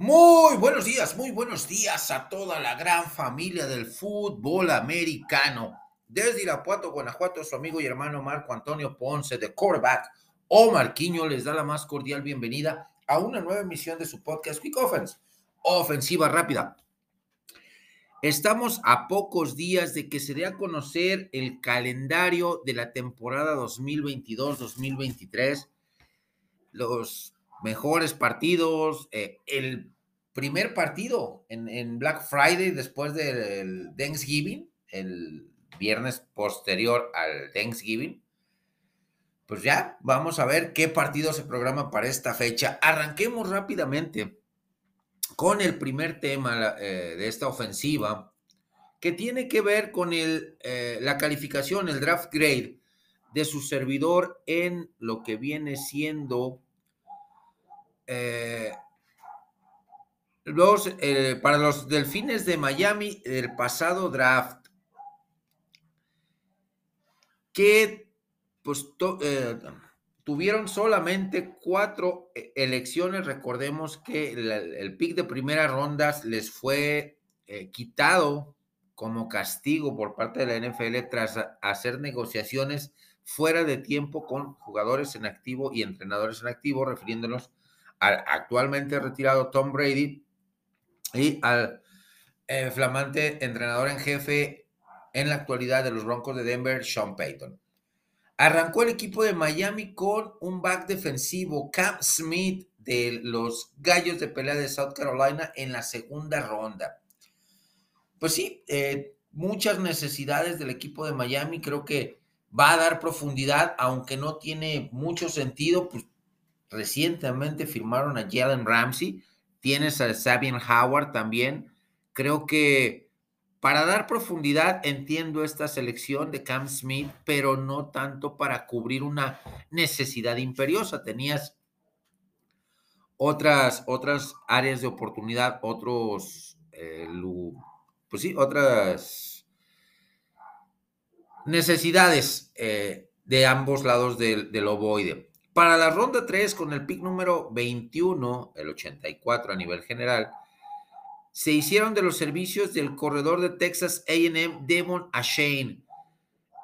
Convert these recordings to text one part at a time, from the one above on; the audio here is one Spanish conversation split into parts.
Muy buenos días, muy buenos días a toda la gran familia del fútbol americano. Desde Irapuato, Guanajuato, su amigo y hermano Marco Antonio Ponce de quarterback o Marquiño les da la más cordial bienvenida a una nueva emisión de su podcast Quick Offense, ofensiva rápida. Estamos a pocos días de que se dé a conocer el calendario de la temporada 2022-2023. Los mejores partidos, eh, el primer partido en, Black Friday después del Thanksgiving, el viernes posterior al Thanksgiving. Pues ya, vamos a ver qué partido se programa para esta fecha. Arranquemos rápidamente con el primer tema eh, de esta ofensiva, que tiene que ver con el, eh, la calificación, el draft grade de su servidor en lo que viene siendo eh, los, eh, para los Delfines de Miami el pasado draft, que pues eh, tuvieron solamente cuatro elecciones. Recordemos que el, pick de primera ronda les fue quitado como castigo por parte de la NFL tras hacer negociaciones fuera de tiempo con jugadores en activo y entrenadores en activo, refiriéndonos actualmente retirado Tom Brady y al eh, flamante entrenador en jefe en la actualidad de los Broncos de Denver, Sean Payton. Arrancó el equipo de Miami con un back defensivo, Cam Smith, de los Gallos de Pelea de South Carolina en la segunda ronda. Pues sí, eh, muchas necesidades del equipo de Miami. Creo que va a dar profundidad, aunque no tiene mucho sentido, pues Recientemente firmaron a Jalen Ramsey. Tienes a Sabian Howard también. Creo que para dar profundidad entiendo esta selección de Cam Smith, pero no tanto para cubrir una necesidad imperiosa. Tenías otras, otras áreas de oportunidad, otros, eh, pues sí, otras necesidades eh, de ambos lados del, del ovoide. Para la ronda 3, con el pick número 21, el 84 a nivel general, se hicieron de los servicios del corredor de Texas AM, Devon Ashane.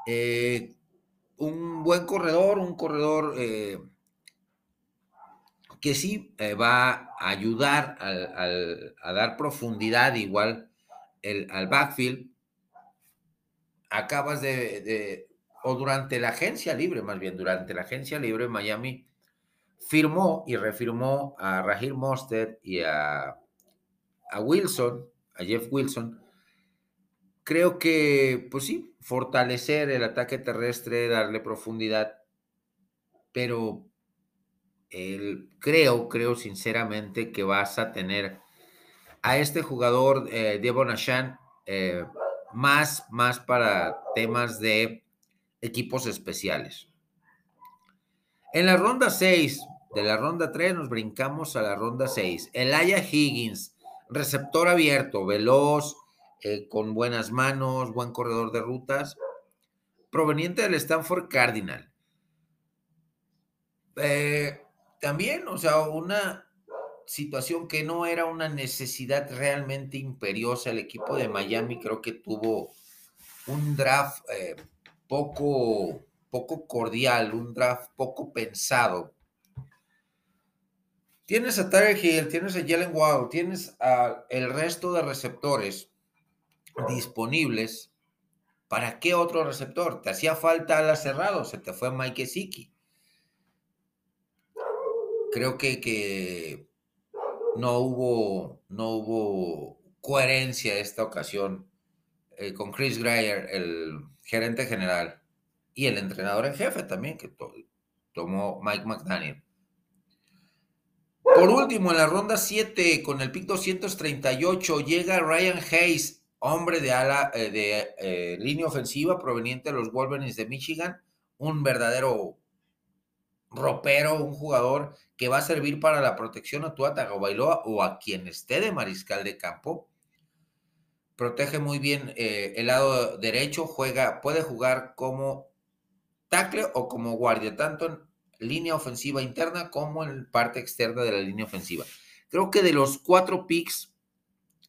Eh, un buen corredor, un corredor eh, que sí eh, va a ayudar a dar profundidad igual al backfield. Acabas de o durante la agencia libre, más bien durante la agencia libre, Miami firmó y refirmó a Rahil Monster y a, a Wilson, a Jeff Wilson. Creo que, pues sí, fortalecer el ataque terrestre, darle profundidad, pero el, creo, creo sinceramente que vas a tener a este jugador, eh, Devon Ashan, eh, más, más para temas de equipos especiales. En la ronda 6, de la ronda 3 nos brincamos a la ronda 6. Elijah Higgins, receptor abierto, veloz, eh, con buenas manos, buen corredor de rutas, proveniente del Stanford Cardinal. Eh, también, o sea, una situación que no era una necesidad realmente imperiosa. El equipo de Miami creo que tuvo un draft eh, poco, poco cordial, un draft poco pensado. Tienes a Tyler Hill, tienes a Jalen Waddle, tienes a el resto de receptores disponibles. ¿Para qué otro receptor? Te hacía falta la cerrado, se te fue Mike Siki. Creo que, que no hubo, no hubo coherencia esta ocasión eh, con Chris Greyer, el gerente general, y el entrenador en jefe también, que tomó Mike McDaniel. Por último, en la ronda 7, con el pick 238, llega Ryan Hayes, hombre de ala eh, de eh, línea ofensiva proveniente de los Wolverines de Michigan, un verdadero ropero, un jugador que va a servir para la protección a Tua Tagovailoa o a quien esté de mariscal de campo protege muy bien eh, el lado derecho, juega, puede jugar como tackle o como guardia, tanto en línea ofensiva interna como en parte externa de la línea ofensiva. Creo que de los cuatro picks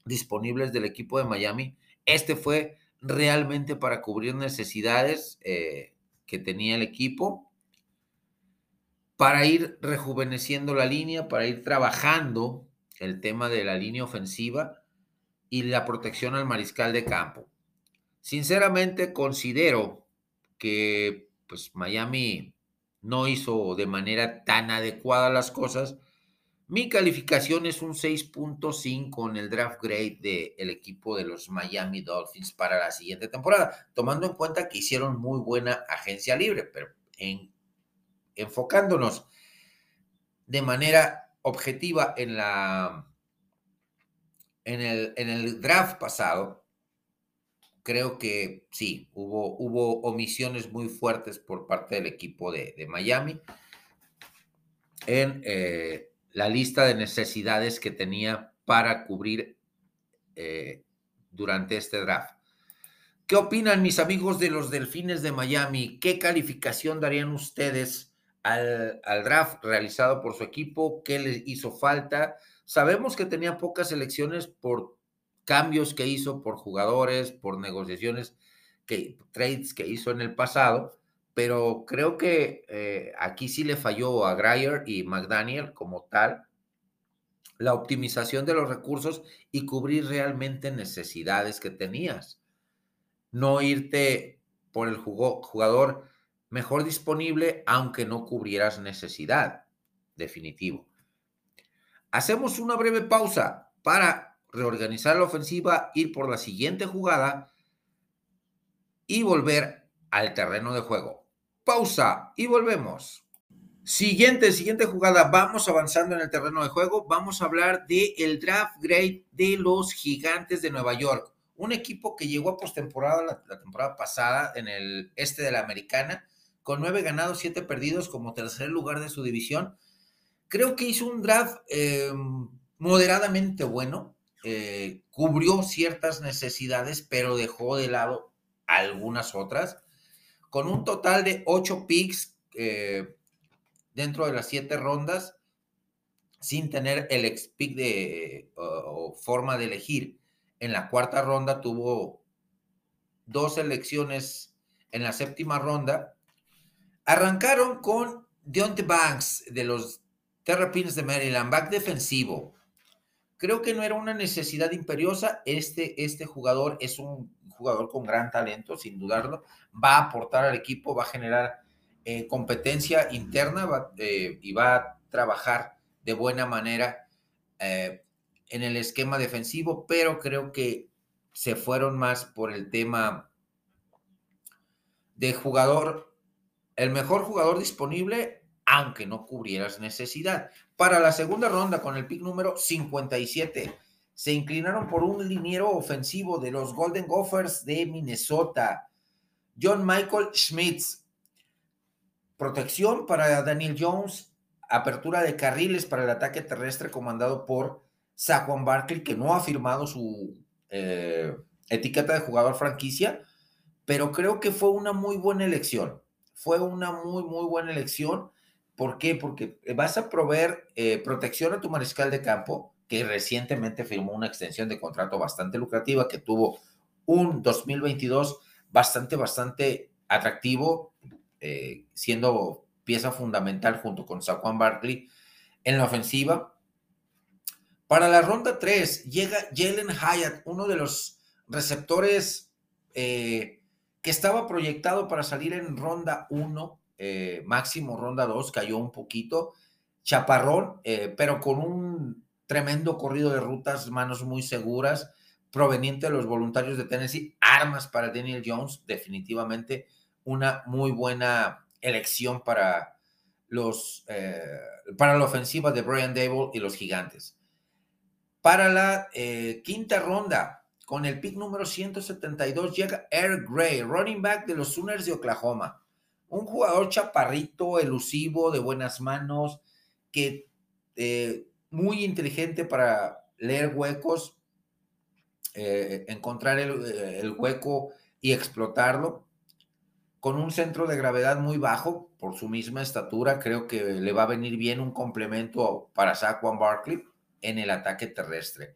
disponibles del equipo de Miami, este fue realmente para cubrir necesidades eh, que tenía el equipo, para ir rejuveneciendo la línea, para ir trabajando el tema de la línea ofensiva y la protección al mariscal de campo. Sinceramente considero que pues Miami no hizo de manera tan adecuada las cosas. Mi calificación es un 6.5 en el draft grade del equipo de los Miami Dolphins para la siguiente temporada, tomando en cuenta que hicieron muy buena agencia libre, pero en, enfocándonos de manera objetiva en la en el, draft pasado, creo que sí, hubo, hubo omisiones muy fuertes por parte del equipo de, Miami en eh, la lista de necesidades que tenía para cubrir eh, durante este draft. ¿Qué opinan mis amigos de los Delfines de Miami? ¿Qué calificación darían ustedes al, al draft realizado por su equipo? ¿Qué les hizo falta? Sabemos que tenía pocas elecciones por cambios que hizo, por jugadores, por negociaciones, que, trades que hizo en el pasado, pero creo que eh, aquí sí le falló a Greyer y McDaniel como tal la optimización de los recursos y cubrir realmente necesidades que tenías. No irte por el jugador mejor disponible aunque no cubrieras necesidad. Definitivo. Hacemos una breve pausa para reorganizar la ofensiva, ir por la siguiente jugada y volver al terreno de juego. Pausa y volvemos. Siguiente, siguiente jugada. Vamos avanzando en el terreno de juego. Vamos a hablar del el draft grade de los Gigantes de Nueva York. Un equipo que llegó a postemporada la, la temporada pasada en el este de la Americana, con nueve ganados, siete perdidos como tercer lugar de su división creo que hizo un draft eh, moderadamente bueno, eh, cubrió ciertas necesidades, pero dejó de lado algunas otras, con un total de ocho picks eh, dentro de las siete rondas, sin tener el ex pick de o forma de elegir. En la cuarta ronda tuvo dos elecciones en la séptima ronda. Arrancaron con Deontay Banks de los Terrapins de Maryland, back defensivo. Creo que no era una necesidad imperiosa. Este, este jugador es un jugador con gran talento, sin dudarlo. Va a aportar al equipo, va a generar eh, competencia interna eh, y va a trabajar de buena manera eh, en el esquema defensivo, pero creo que se fueron más por el tema de jugador, el mejor jugador disponible aunque no cubrieras necesidad. Para la segunda ronda, con el pick número 57, se inclinaron por un liniero ofensivo de los Golden Gophers de Minnesota, John Michael Schmitz. Protección para Daniel Jones, apertura de carriles para el ataque terrestre comandado por Saquon Barkley, que no ha firmado su eh, etiqueta de jugador franquicia, pero creo que fue una muy buena elección. Fue una muy, muy buena elección ¿Por qué? Porque vas a proveer eh, protección a tu mariscal de campo, que recientemente firmó una extensión de contrato bastante lucrativa, que tuvo un 2022 bastante, bastante atractivo, eh, siendo pieza fundamental junto con Saquon Barkley en la ofensiva. Para la ronda 3 llega Jalen Hyatt, uno de los receptores eh, que estaba proyectado para salir en ronda 1 eh, máximo ronda 2, cayó un poquito, chaparrón, eh, pero con un tremendo corrido de rutas, manos muy seguras, proveniente de los voluntarios de Tennessee, armas para Daniel Jones, definitivamente una muy buena elección para los eh, para la ofensiva de Brian Dable y los gigantes. Para la quinta ronda, con el pick número 172, llega Eric Gray, running back de los Sooners de Oklahoma un jugador chaparrito, elusivo, de buenas manos, que eh, muy inteligente para leer huecos, eh, encontrar eh, el, hueco y explotarlo. Con un centro de gravedad muy bajo, por su misma estatura, creo que le va a venir bien un complemento para Saquon Barkley. en el ataque terrestre.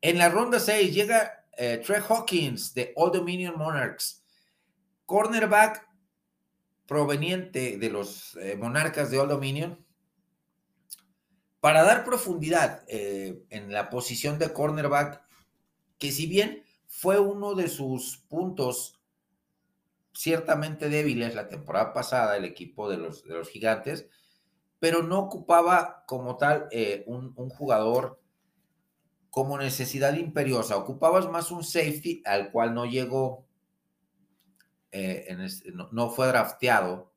En la ronda 6 llega Trey Hawkins de Old Dominion Monarchs, cornerback proveniente de los eh, Monarcas de Old Dominion, para dar profundidad eh, en la posición de cornerback, que si bien fue uno de sus puntos ciertamente débiles la temporada pasada, el equipo de los, de los gigantes, pero no ocupaba como tal eh, un, jugador como necesidad imperiosa. Ocupabas más un safety al cual no llegó, eh, no, fue drafteado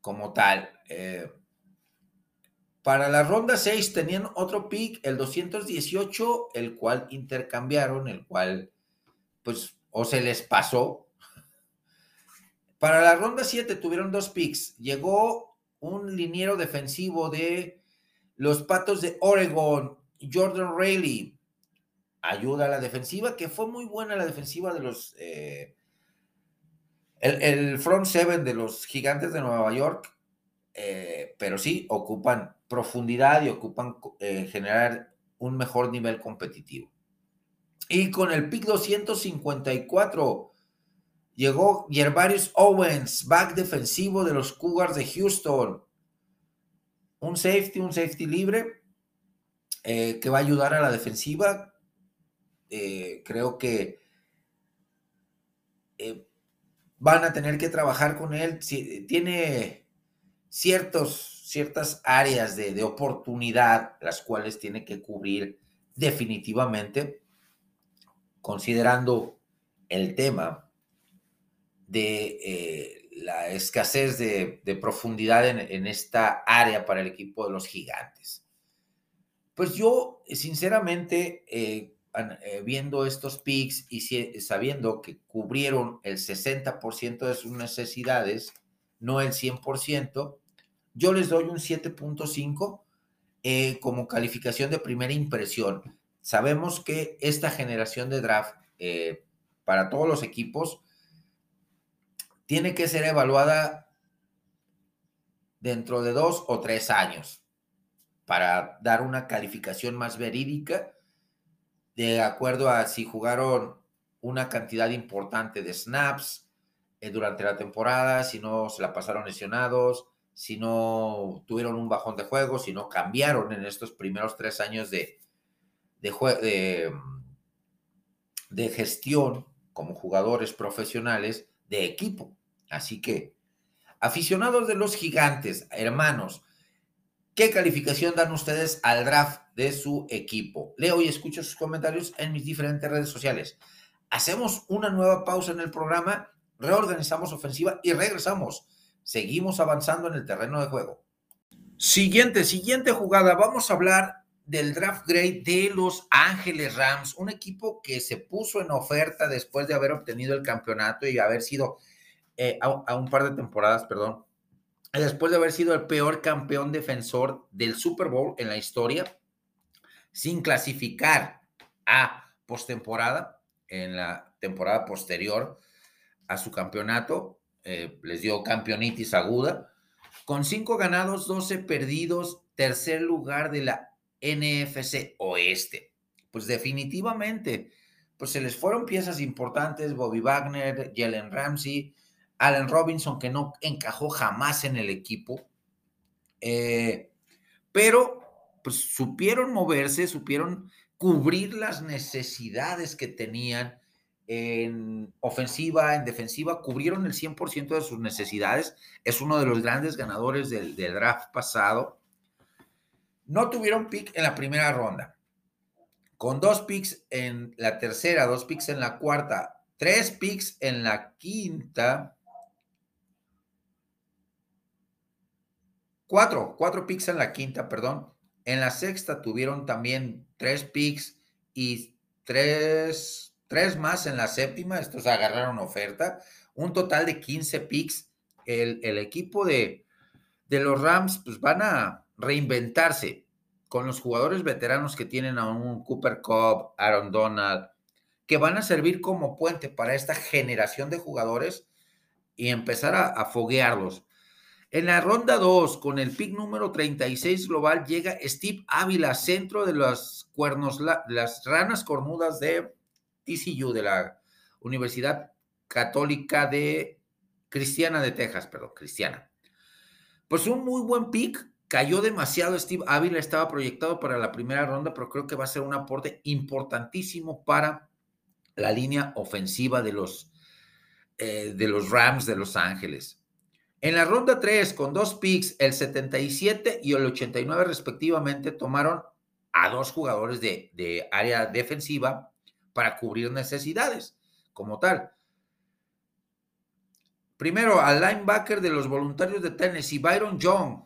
como tal. Eh, para la ronda 6 tenían otro pick, el 218, el cual intercambiaron, el cual pues o se les pasó. Para la ronda 7 tuvieron dos picks. Llegó un liniero defensivo de los Patos de Oregon, Jordan Rayleigh, ayuda a la defensiva, que fue muy buena la defensiva de los... Eh, el, front seven de los gigantes de Nueva York, eh, pero sí ocupan profundidad y ocupan eh, generar un mejor nivel competitivo. Y con el pick 254 Llegó Gervarius Owens, back defensivo de los Cougars de Houston. Un safety, un safety libre eh, que va a ayudar a la defensiva. Creo que van a tener que trabajar con él. Tiene ciertos, ciertas áreas de, oportunidad las cuales tiene que cubrir definitivamente, considerando el tema de eh, la escasez de, profundidad en, esta área para el equipo de los gigantes. Pues yo, sinceramente, eh, eh, viendo estos picks y sabiendo que cubrieron el 60% de sus necesidades, no el 100%, yo les doy un 7.5 como calificación de primera impresión. Sabemos que esta generación de draft para todos los equipos tiene que ser evaluada dentro de dos o tres años para dar una calificación más verídica de acuerdo a si jugaron una cantidad importante de snaps eh, durante la temporada, si no se la pasaron lesionados, si no tuvieron un bajón de juego, si no cambiaron en estos primeros tres años de, de, de gestión como jugadores profesionales de equipo. Así que, aficionados de los gigantes, hermanos, ¿qué calificación dan ustedes al draft de su equipo? Leo y escucho sus comentarios en mis diferentes redes sociales. Hacemos una nueva pausa en el programa, reorganizamos ofensiva y regresamos. Seguimos avanzando en el terreno de juego. Siguiente, siguiente jugada. Vamos a hablar del draft grade de Los Ángeles Rams, un equipo que se puso en oferta después de haber obtenido el campeonato y haber sido eh, a, un par de temporadas, perdón, después de haber sido el peor campeón defensor del Super Bowl en la historia, sin clasificar a postemporada en la temporada posterior a su campeonato, eh, les dio campeonitis aguda, con cinco ganados, 12 perdidos, tercer lugar de la NFC Oeste. Pues definitivamente, pues se les fueron piezas importantes, Bobby Wagner, Jalen Ramsey, Allen Robinson, que no encajó jamás en el equipo, eh, pero pues supieron moverse, supieron cubrir las necesidades que tenían en ofensiva, en defensiva, cubrieron el 100% de sus necesidades. Es uno de los grandes ganadores del, del draft pasado. No tuvieron pick en la primera ronda. Con dos picks en la tercera, dos picks en la cuarta, tres picks en la quinta, Cuatro, cuatro picks en la quinta, perdón. En la sexta tuvieron también tres picks y tres, tres más en la séptima. Estos agarraron oferta. Un total de 15 picks. El, el equipo de, de los Rams pues van a reinventarse con los jugadores veteranos que tienen a un Cooper Cobb, Aaron Donald, que van a servir como puente para esta generación de jugadores y empezar a, a foguearlos. En la ronda 2, con el pick número 36 global, llega Steve Ávila, centro de las cuernos, las ranas cornudas de TCU, de la Universidad Católica de Cristiana de Texas, perdón, Cristiana. Pues un muy buen pick, cayó demasiado Steve Ávila, estaba proyectado para la primera ronda, pero creo que va a ser un aporte importantísimo para la línea ofensiva de los, eh, de los Rams de Los Ángeles. En la ronda 3, con dos picks, el 77 y el 89 respectivamente, tomaron a dos jugadores de, área defensiva para cubrir necesidades como tal. Primero al linebacker de los voluntarios de Tennessee, Byron Young,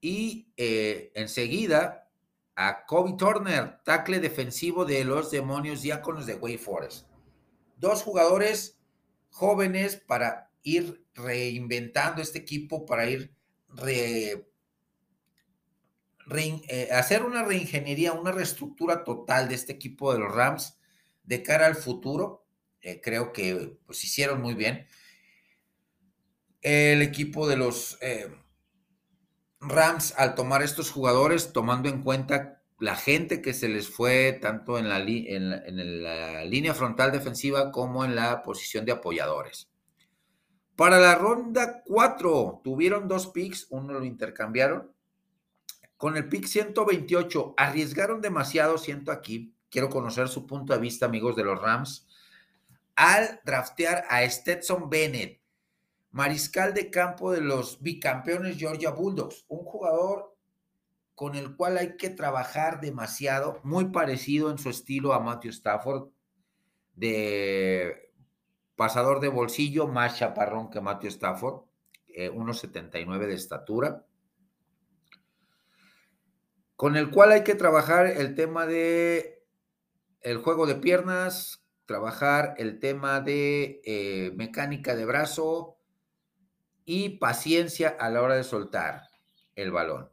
y eh, enseguida a Kobe Turner, tackle defensivo de los demonios diáconos de Way Forest. Dos jugadores jóvenes para ir reinventando este equipo, para ir eh, hacer una reingeniería, una reestructura total de este equipo de los Rams de cara al futuro. Eh, creo que pues hicieron muy bien. El equipo de los Rams al tomar estos jugadores, tomando en cuenta la gente que se les fue tanto en la, línea frontal defensiva como en la posición de apoyadores. Para la ronda 4 tuvieron dos picks, uno lo intercambiaron. Con el pick 128 arriesgaron demasiado, siento aquí, quiero conocer su punto de vista, amigos de los Rams, al draftear a Stetson Bennett mariscal de campo de los bicampeones Georgia Bulldogs, un jugador con el cual hay que trabajar demasiado, muy parecido en su estilo a Matthew Stafford, de pasador de bolsillo, más chaparrón que Matthew Stafford, 1,79 eh, de estatura, con el cual hay que trabajar el tema de el juego de piernas, trabajar el tema de eh, mecánica de brazo, y paciencia a la hora de soltar el balón.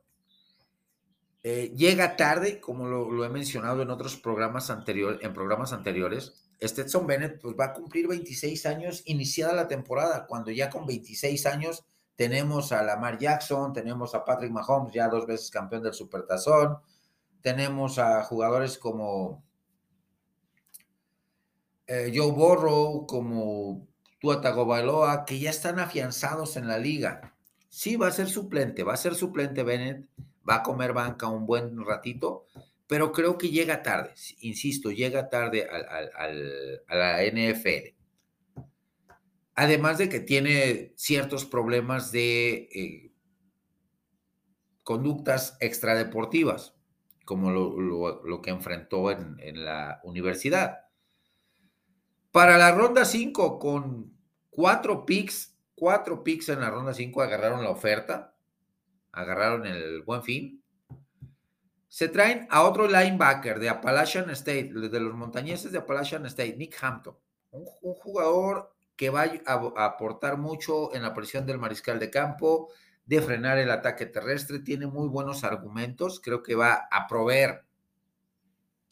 Eh, llega tarde, como lo, he mencionado en otros programas anteriores, en programas anteriores. Stetson Bennett pues, va a cumplir 26 años iniciada la temporada, cuando ya con 26 años tenemos a Lamar Jackson, tenemos a Patrick Mahomes, ya dos veces campeón del Supertazón, tenemos a jugadores como eh, Joe Burrow, como Bailoa, que ya están afianzados en la liga. Sí, va a ser suplente, va a ser suplente Bennett, va a comer banca un buen ratito, pero creo que llega tarde, insisto, llega tarde a la NFL. Además de que tiene ciertos problemas de eh, conductas extradeportivas, como lo, que enfrentó en, en la universidad. Para la ronda 5, con cuatro picks, cuatro picks en la ronda 5 agarraron la oferta, agarraron el buen fin. Se traen a otro linebacker de Appalachian State, de los montañeses de Appalachian State, Nick Hampton, un, jugador que va a, aportar mucho en la presión del mariscal de campo, de frenar el ataque terrestre, tiene muy buenos argumentos, creo que va a proveer,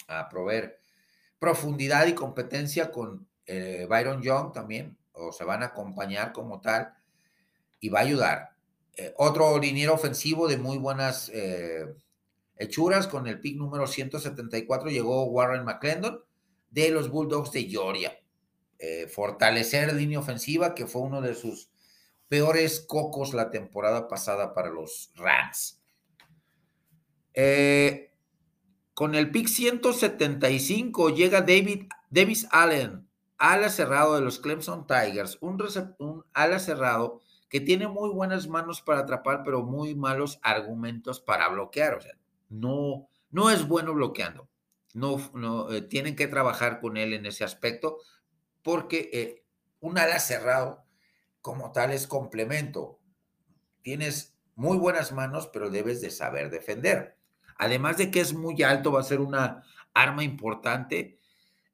a proveer profundidad y competencia con eh, Byron Young también, o se van a acompañar como tal, y va a ayudar. Eh, otro liniero ofensivo de muy buenas eh, hechuras, con el pick número 174 llegó Warren McClendon de los Bulldogs de Georgia. fortalecer línea ofensiva, que fue uno de sus peores cocos la temporada pasada para los Rams. con el pick 175 llega David Davis Allen ala cerrado de los Clemson Tigers, un, un ala cerrado que tiene muy buenas manos para atrapar, pero muy malos argumentos para bloquear. O sea, no, no es bueno bloqueando. No, no eh, tienen que trabajar con él en ese aspecto, porque eh, un ala cerrado como tal es complemento. Tienes muy buenas manos, pero debes de saber defender. Además de que es muy alto, va a ser una arma importante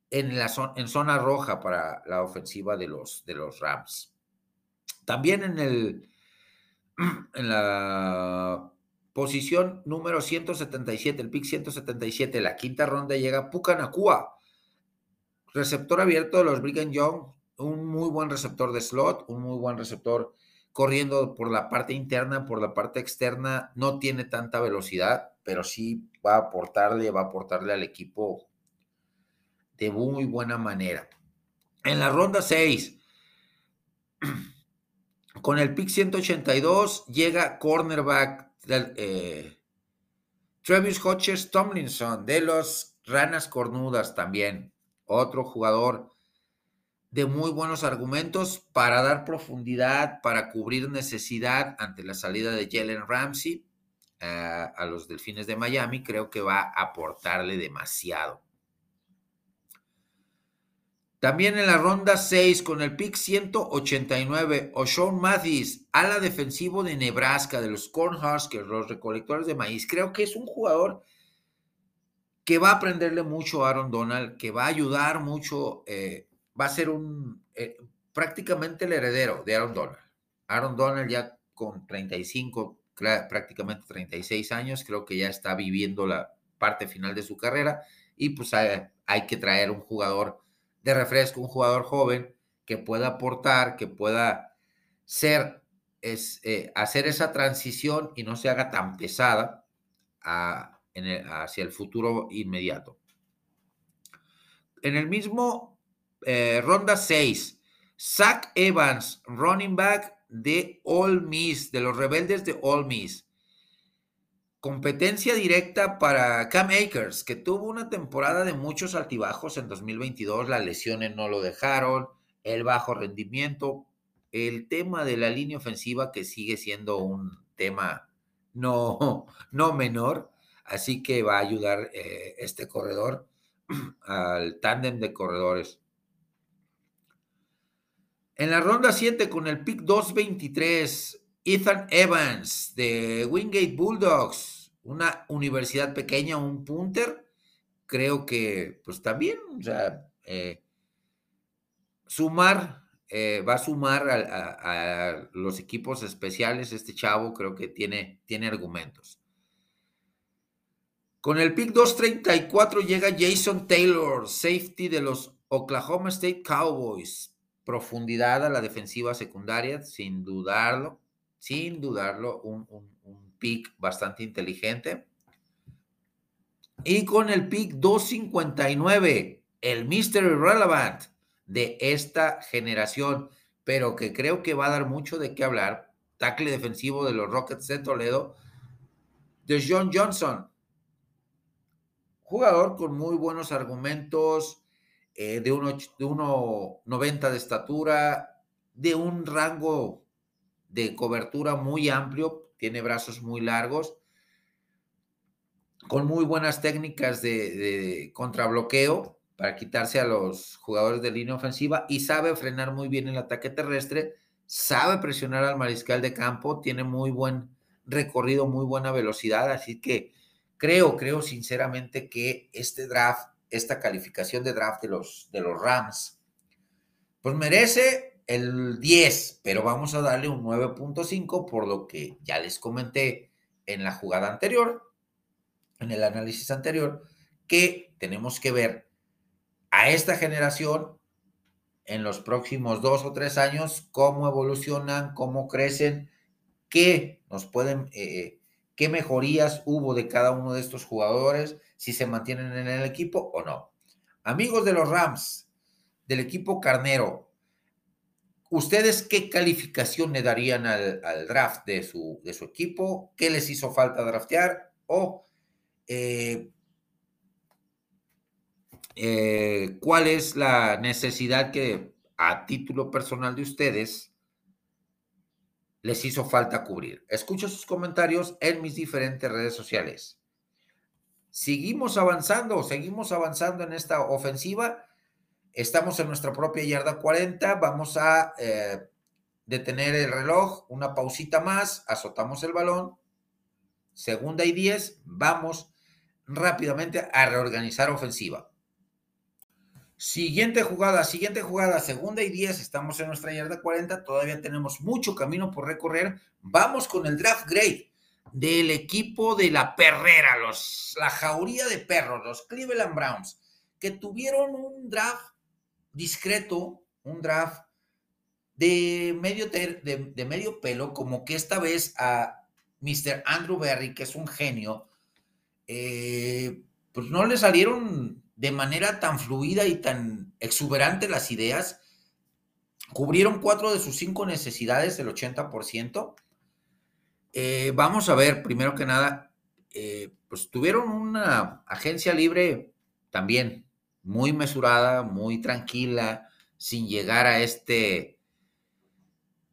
en, la zona, en zona roja para la ofensiva de los, de los Rams. También en, el, en la posición número 177, el pick 177, la quinta ronda llega Pucanacua, receptor abierto de los Brigham Young, un muy buen receptor de slot, un muy buen receptor corriendo por la parte interna, por la parte externa, no tiene tanta velocidad, pero sí va a aportarle, va a aportarle al equipo de muy buena manera. En la ronda 6, con el pick 182 llega cornerback del, eh, Travis Hodges Tomlinson de los Ranas Cornudas también, otro jugador de muy buenos argumentos para dar profundidad, para cubrir necesidad ante la salida de Jalen Ramsey eh, a los Delfines de Miami, creo que va a aportarle demasiado. También en la ronda 6, con el pick 189, O'Shawn Mathis, ala defensivo de Nebraska, de los Cornhuskers, los recolectores de maíz. Creo que es un jugador que va a aprenderle mucho a Aaron Donald, que va a ayudar mucho, eh, va a ser un eh, prácticamente el heredero de Aaron Donald. Aaron Donald ya con 35, prácticamente 36 años, creo que ya está viviendo la parte final de su carrera y pues hay, hay que traer un jugador de refresco, un jugador joven que pueda aportar, que pueda ser, es, eh, hacer esa transición y no se haga tan pesada hacia el futuro inmediato. En el mismo eh, ronda 6, Zach Evans, running back de All Miss, de los rebeldes de All Miss. Competencia directa para Cam Akers, que tuvo una temporada de muchos altibajos en 2022. Las lesiones no lo dejaron, el bajo rendimiento, el tema de la línea ofensiva que sigue siendo un tema no, no menor. Así que va a ayudar eh, este corredor al tándem de corredores. En la ronda 7 con el pick 223, Ethan Evans de Wingate Bulldogs, una universidad pequeña, un punter, creo que pues también, o sea, eh, sumar, eh, va a sumar a, los equipos especiales, este chavo creo que tiene, tiene argumentos. Con el pick 234 llega Jason Taylor, safety de los Oklahoma State Cowboys. Profundidad a la defensiva secundaria, sin dudarlo sin dudarlo, un, pick bastante inteligente. Y con el pick 259, el Mr. Irrelevant de esta generación, pero que creo que va a dar mucho de qué hablar, tackle defensivo de los Rockets de Toledo, de John Johnson. Jugador con muy buenos argumentos, eh, de 1,90 de, de estatura, de un rango de cobertura muy amplio, tiene brazos muy largos, con muy buenas técnicas de, contrabloqueo para quitarse a los jugadores de línea ofensiva y sabe frenar muy bien el ataque terrestre, sabe presionar al mariscal de campo, tiene muy buen recorrido, muy buena velocidad, así que creo, creo sinceramente que este draft, esta calificación de draft de los, de los Rams, pues merece el 10, pero vamos a darle un 9.5 por lo que ya les comenté en la jugada anterior, en el análisis anterior, que tenemos que ver a esta generación en los próximos dos o tres años, cómo evolucionan, cómo crecen, qué nos pueden, eh, qué mejorías hubo de cada uno de estos jugadores, si se mantienen en el equipo o no. Amigos de los Rams, del equipo carnero, ¿Ustedes qué calificación le darían al, draft de su, equipo? ¿Qué les hizo falta draftear? ¿O eh, eh, cuál es la necesidad que a título personal de ustedes les hizo falta cubrir? Escucho sus comentarios en mis diferentes redes sociales. Seguimos avanzando, seguimos avanzando en esta ofensiva Estamos en nuestra propia yarda 40, vamos a eh, detener el reloj, una pausita más, azotamos el balón, segunda y 10, vamos rápidamente a reorganizar ofensiva. Siguiente jugada, siguiente jugada, segunda y 10, estamos en nuestra yarda 40, todavía tenemos mucho camino por recorrer. Vamos con el draft grade del equipo de la perrera, los, la jauría de perros, los Cleveland Browns, que tuvieron un draft discreto, un draft de medio, de, medio pelo, como que esta vez a Mr. Andrew Berry, que es un genio, eh, pues no le salieron de manera tan fluida y tan exuberante las ideas. Cubrieron cuatro de sus cinco necesidades, el 80%. Eh, vamos a ver, primero que nada, eh, pues tuvieron una agencia libre también muy mesurada, muy tranquila, sin llegar a este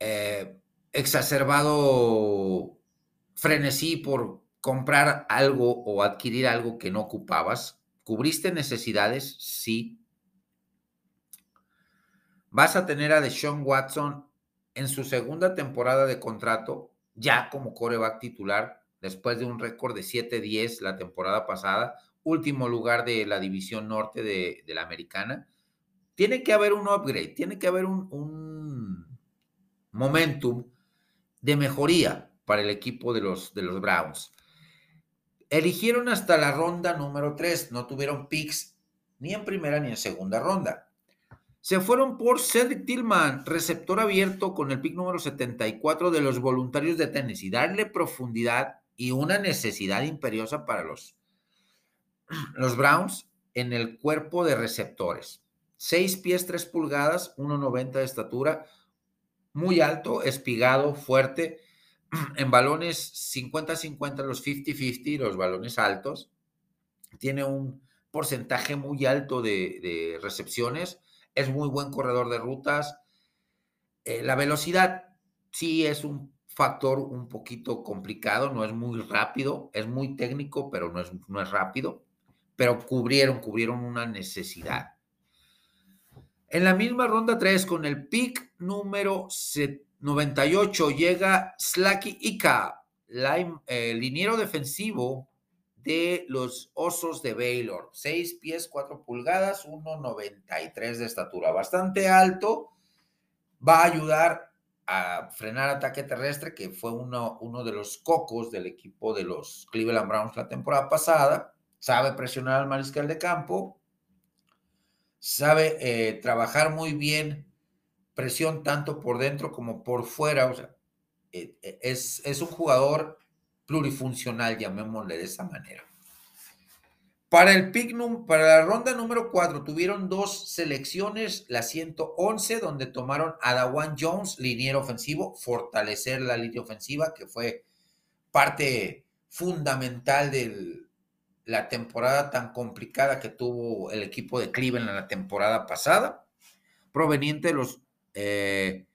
eh, exacerbado frenesí por comprar algo o adquirir algo que no ocupabas. ¿Cubriste necesidades? Sí. Vas a tener a Deshaun Watson en su segunda temporada de contrato, ya como coreback titular, después de un récord de 7-10 la temporada pasada, último lugar de la división norte de, la americana. Tiene que haber un upgrade, tiene que haber un momentum de mejoría para el equipo de los, de los Browns. Eligieron hasta la ronda número 3, no tuvieron picks ni en primera ni en segunda ronda. Se fueron por Cedric Tillman, receptor abierto con el pick número 74 de los voluntarios de Tennessee. Darle profundidad y una necesidad imperiosa para los, los Browns en el cuerpo de receptores. 6 pies 3 pulgadas, 1,90 de estatura, muy alto, espigado, fuerte, en balones 50-50, los 50-50, los balones altos. Tiene un porcentaje muy alto de, recepciones, es muy buen corredor de rutas. Eh, la velocidad sí es un factor un poquito complicado, no es muy rápido, es muy técnico, pero no es, no es rápido. Pero cubrieron, cubrieron una necesidad. En la misma ronda 3, con el pick número 98, llega Slacky Ika, el liniero defensivo de los Osos de Baylor. 6 pies, 4 pulgadas, 1,93 de estatura. Bastante alto. Va a ayudar a frenar ataque terrestre, que fue uno, uno de los cocos del equipo de los Cleveland Browns la temporada pasada. Sabe presionar al mariscal de campo sabe eh, trabajar muy bien presión tanto por dentro como por fuera. O sea, eh, eh, es, es, un jugador plurifuncional, llamémosle de esa manera. Para el pick, para la ronda número 4 tuvieron dos selecciones, la 111 donde tomaron a Dawan Jones, liniero ofensivo, fortalecer la línea ofensiva que fue parte fundamental del, la temporada tan complicada que tuvo el equipo de Cleveland la temporada pasada, proveniente de los eh,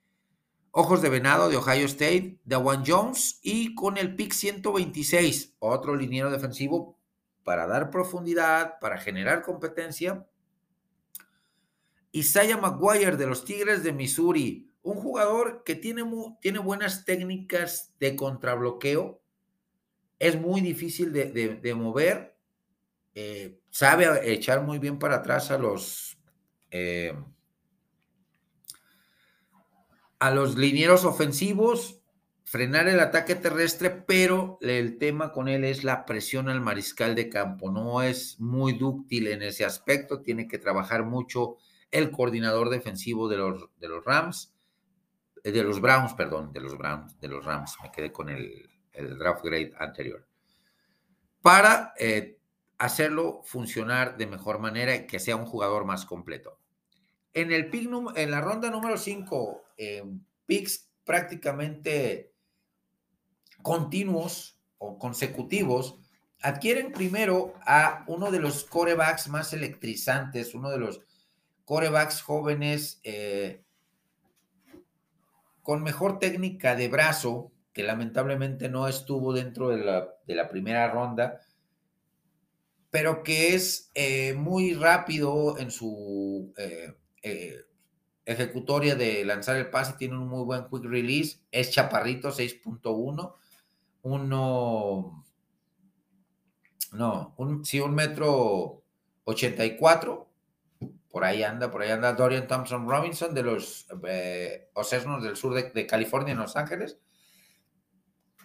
Ojos de Venado de Ohio State, de Juan Jones y con el pick 126, otro liniero defensivo para dar profundidad, para generar competencia. Isaiah McGuire de los Tigres de Missouri, un jugador que tiene, tiene buenas técnicas de contrabloqueo, es muy difícil de mover, eh, sabe echar muy bien para atrás a los eh, a los linieros ofensivos, frenar el ataque terrestre, pero el tema con él es la presión al mariscal de campo. No es muy dúctil en ese aspecto, tiene que trabajar mucho el coordinador defensivo de los, de los Rams, eh, de los Browns, perdón, de los Browns, de los Rams, me quedé con el, draft grade anterior, para hacerlo funcionar de mejor manera y que sea un jugador más completo. En, el pick, en la ronda número 5, eh, picks prácticamente continuos o consecutivos, adquieren primero a uno de los corebacks más electrizantes, uno de los corebacks jóvenes eh, con mejor técnica de brazo, que lamentablemente no estuvo dentro de la, de la primera ronda, pero que es eh, muy rápido en su eh, eh, ejecutoria de lanzar el pase, tiene un muy buen quick release, es chaparrito 6.1, uno, no, un, sí, un metro 84, por ahí anda, por ahí anda Dorian Thompson Robinson de los eh, del sur de, de California, en Los Ángeles.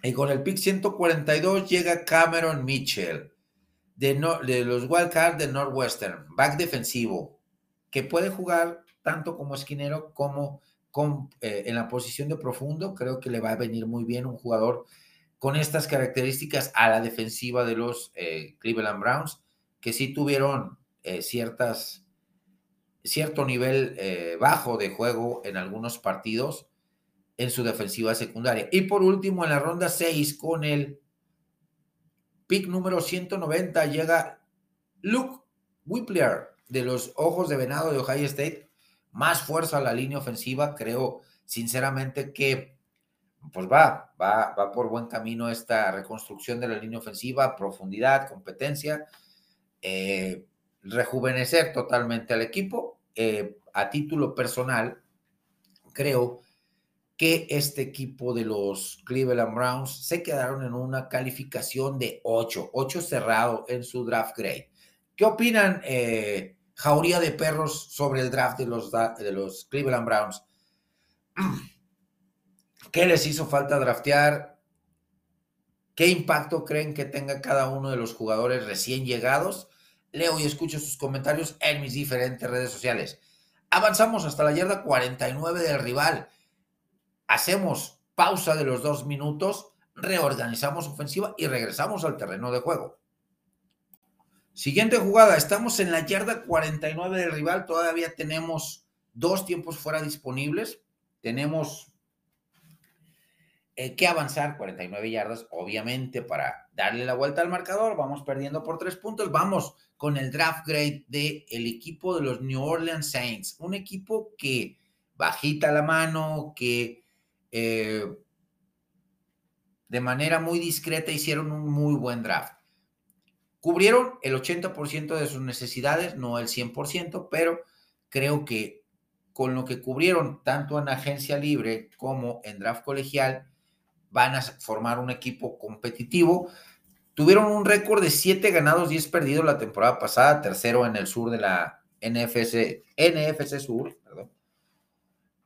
Y con el pick 142 llega Cameron Mitchell de, los Wildcats de Northwestern, back defensivo, que puede jugar tanto como esquinero como con, eh, en la posición de profundo. Creo que le va a venir muy bien un jugador con estas características a la defensiva de los eh, Cleveland Browns, que sí tuvieron eh, ciertas, cierto nivel bajo de juego en algunos partidos en su defensiva secundaria. Y por último, en la ronda 6, con el pick número 190, llega Luke Whippler de los Ojos de Venado de Ohio State. Más fuerza a la línea ofensiva. Creo, sinceramente, que pues va, va, va por buen camino esta reconstrucción de la línea ofensiva, profundidad, competencia, eh, rejuvenecer totalmente al equipo. Eh, a título personal, creo que este equipo de los Cleveland Browns se quedaron en una calificación de 8, 8 cerrado en su draft grade. ¿Qué opinan, eh, Jauría de Perros, sobre el draft de los, de los Cleveland Browns? ¿Qué les hizo falta draftear? ¿Qué impacto creen que tenga cada uno de los jugadores recién llegados? Leo y escucho sus comentarios en mis diferentes redes sociales. Avanzamos hasta la yarda 49 del rival hacemos pausa de los dos minutos, reorganizamos ofensiva y regresamos al terreno de juego. Siguiente jugada, estamos en la yarda 49 del rival, todavía tenemos dos tiempos fuera disponibles, tenemos eh, que avanzar 49 yardas, obviamente, para darle la vuelta al marcador, vamos perdiendo por tres puntos, vamos con el draft grade del el equipo de los New Orleans Saints, un equipo que bajita la mano, que eh, de manera muy discreta hicieron un muy buen draft. Cubrieron el 80% de sus necesidades, no el 100%, pero creo que con lo que cubrieron tanto en agencia libre como en draft colegial, van a formar un equipo competitivo. Tuvieron un récord de 7 ganados, 10 perdidos la temporada pasada, tercero en el sur de la NFC, NFC Sur, perdón.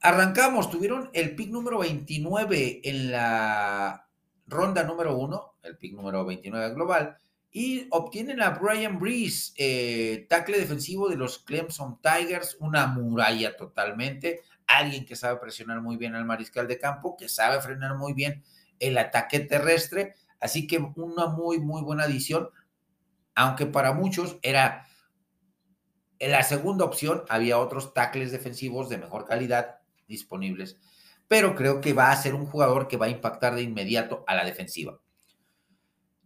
Arrancamos, tuvieron el pick número 29 en la ronda número 1, el pick número 29 global, y obtienen a Brian Breeze, eh, tackle defensivo de los Clemson Tigers, una muralla totalmente, alguien que sabe presionar muy bien al mariscal de campo, que sabe frenar muy bien el ataque terrestre, así que una muy, muy buena adición, aunque para muchos era la segunda opción, había otros tackles defensivos de mejor calidad disponibles, pero creo que va a ser un jugador que va a impactar de inmediato a la defensiva.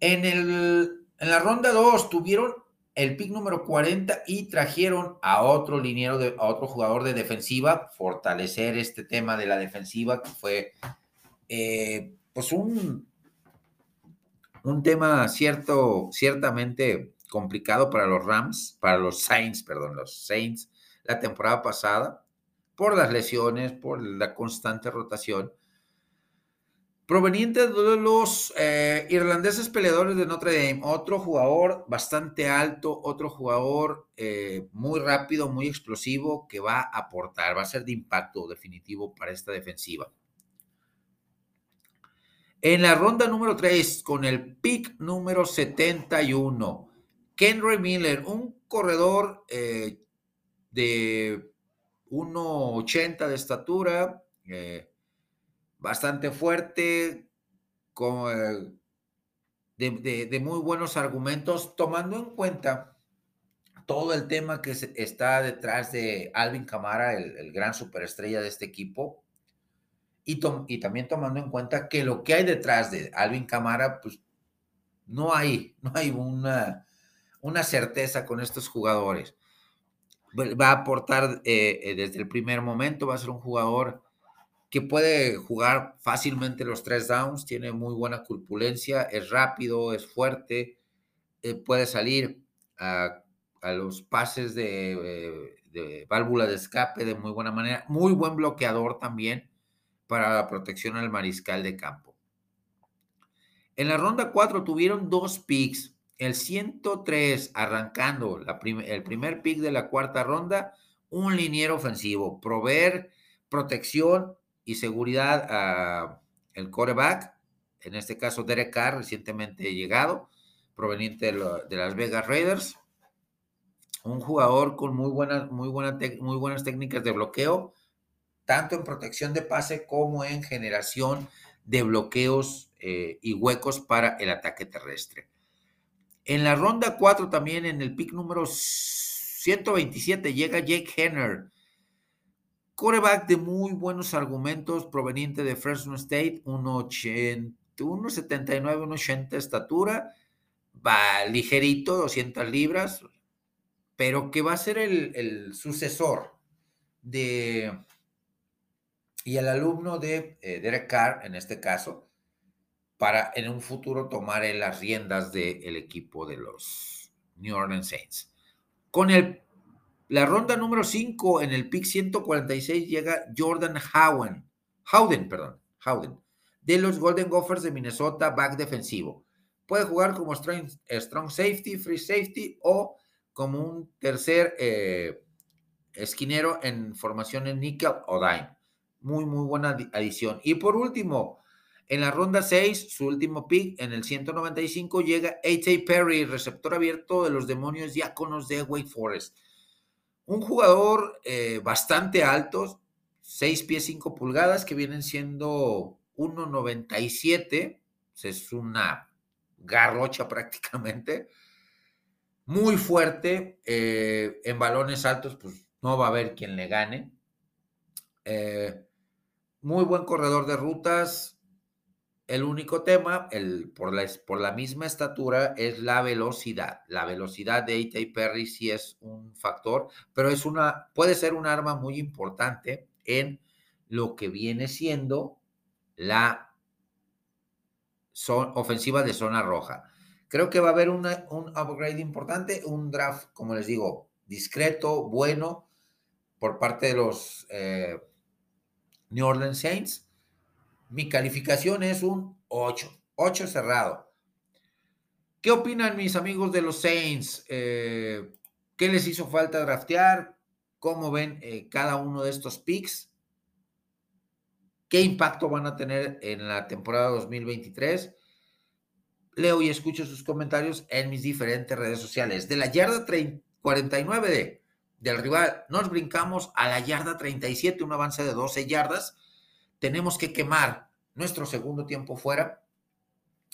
En, el, en la ronda 2 tuvieron el pick número 40 y trajeron a otro liniero, de, a otro jugador de defensiva, fortalecer este tema de la defensiva, que fue eh, pues un, un tema cierto, ciertamente complicado para los Rams, para los Saints, perdón, los Saints la temporada pasada por las lesiones, por la constante rotación, proveniente de los eh, irlandeses peleadores de Notre Dame, otro jugador bastante alto, otro jugador eh, muy rápido, muy explosivo, que va a aportar, va a ser de impacto definitivo para esta defensiva. En la ronda número 3, con el pick número 71, Kenry Miller, un corredor eh, de 1,80 de estatura, eh, bastante fuerte, con, eh, de, muy buenos argumentos, tomando en cuenta todo el tema que está detrás de Alvin Camara, el, gran superestrella de este equipo, y, también tomando en cuenta que lo que hay detrás de Alvin Camara, pues no hay, no hay una, una certeza con estos jugadores va a aportar eh, eh, desde el primer momento, va a ser un jugador que puede jugar fácilmente los tres downs, tiene muy buena corpulencia, es rápido, es fuerte, eh, puede salir a, los pases de, de, válvula de escape de muy buena manera, muy buen bloqueador también para la protección al mariscal de campo. En la ronda 4 tuvieron dos picks el 103 arrancando el primer pick de la cuarta ronda, un liniero ofensivo, proveer protección y seguridad a el coreback, en este caso Derek Carr, recientemente llegado, proveniente de, las Vegas Raiders, un jugador con muy buenas, muy, muy buenas técnicas de bloqueo, tanto en protección de pase como en generación de bloqueos eh, y huecos para el ataque terrestre. En la ronda 4 también, en el pick número 127, llega Jake Henner, coreback de muy buenos argumentos proveniente de Fresno State, 1.79, 1.80 estatura, va ligerito, 200 libras, pero que va a ser el, sucesor de y el alumno de eh, Derek Carr, en este caso, para en un futuro tomar las riendas del equipo de los New Orleans Saints. Con el, la ronda número 5 en el pick 146 llega Jordan Howden, Howden, perdón, Howden, de los Golden Gophers de Minnesota, back defensivo. Puede jugar como strong, strong safety, free safety o como un tercer eh, esquinero en formación en nickel o dime. Muy, muy buena adición. Y por último, en la ronda 6, su último pick, en el 195, llega A.J. Perry, receptor abierto de los demonios diáconos de Wake Forest. Un jugador eh, bastante alto, 6 pies 5 pulgadas, que vienen siendo 1.97. Es una garrocha prácticamente. Muy fuerte. Eh, en balones altos, pues no va a haber quien le gane. Eh, muy buen corredor de rutas, el único tema, el, por, la, por la misma estatura, es la velocidad. La velocidad de A.T. Perry sí es un factor, pero es una, puede ser un arma muy importante en lo que viene siendo la ofensiva de zona roja. Creo que va a haber un upgrade importante, un draft, como les digo, discreto, bueno, por parte de los eh, New Orleans Saints mi calificación es un 8, 8 cerrado. ¿Qué opinan mis amigos de los Saints? Eh, ¿Qué les hizo falta draftear? ¿Cómo ven eh, cada uno de estos picks? ¿Qué impacto van a tener en la temporada 2023? Leo y escucho sus comentarios en mis diferentes redes sociales. De la yarda 49 de, del rival, nos brincamos a la yarda 37, un avance de 12 yardas tenemos que quemar nuestro segundo tiempo fuera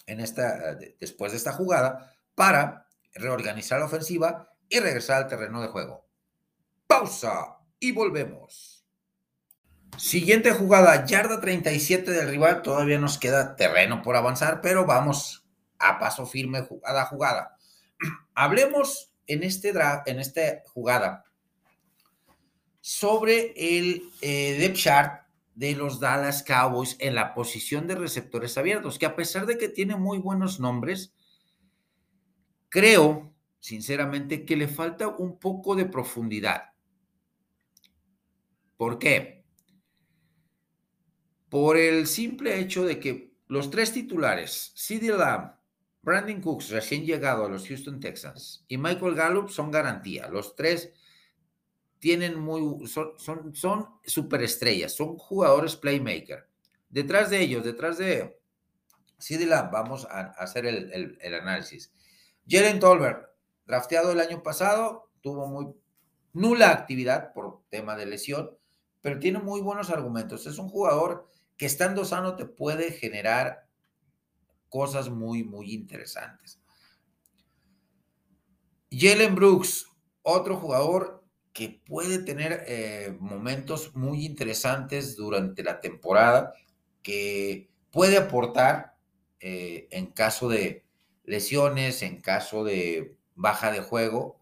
en esta, después de esta jugada para reorganizar la ofensiva y regresar al terreno de juego. Pausa y volvemos. Siguiente jugada, yarda 37 del rival, todavía nos queda terreno por avanzar, pero vamos a paso firme jugada a jugada. Hablemos en, este en esta jugada sobre el eh, depth chart de los Dallas Cowboys en la posición de receptores abiertos, que a pesar de que tiene muy buenos nombres, creo, sinceramente, que le falta un poco de profundidad. ¿Por qué? Por el simple hecho de que los tres titulares, CeeDee Lamb, Brandon Cooks, recién llegado a los Houston Texans, y Michael Gallup son garantía. Los tres tienen muy, son, son, son superestrellas, son jugadores playmaker. Detrás de ellos, detrás de CD vamos a, hacer el, análisis. Jalen Tolbert, drafteado el año pasado, tuvo muy nula actividad por tema de lesión, pero tiene muy buenos argumentos. Es un jugador que estando sano te puede generar cosas muy, muy interesantes. Jalen Brooks, otro jugador que puede tener eh, momentos muy interesantes durante la temporada, que puede aportar eh, en caso de lesiones, en caso de baja de juego,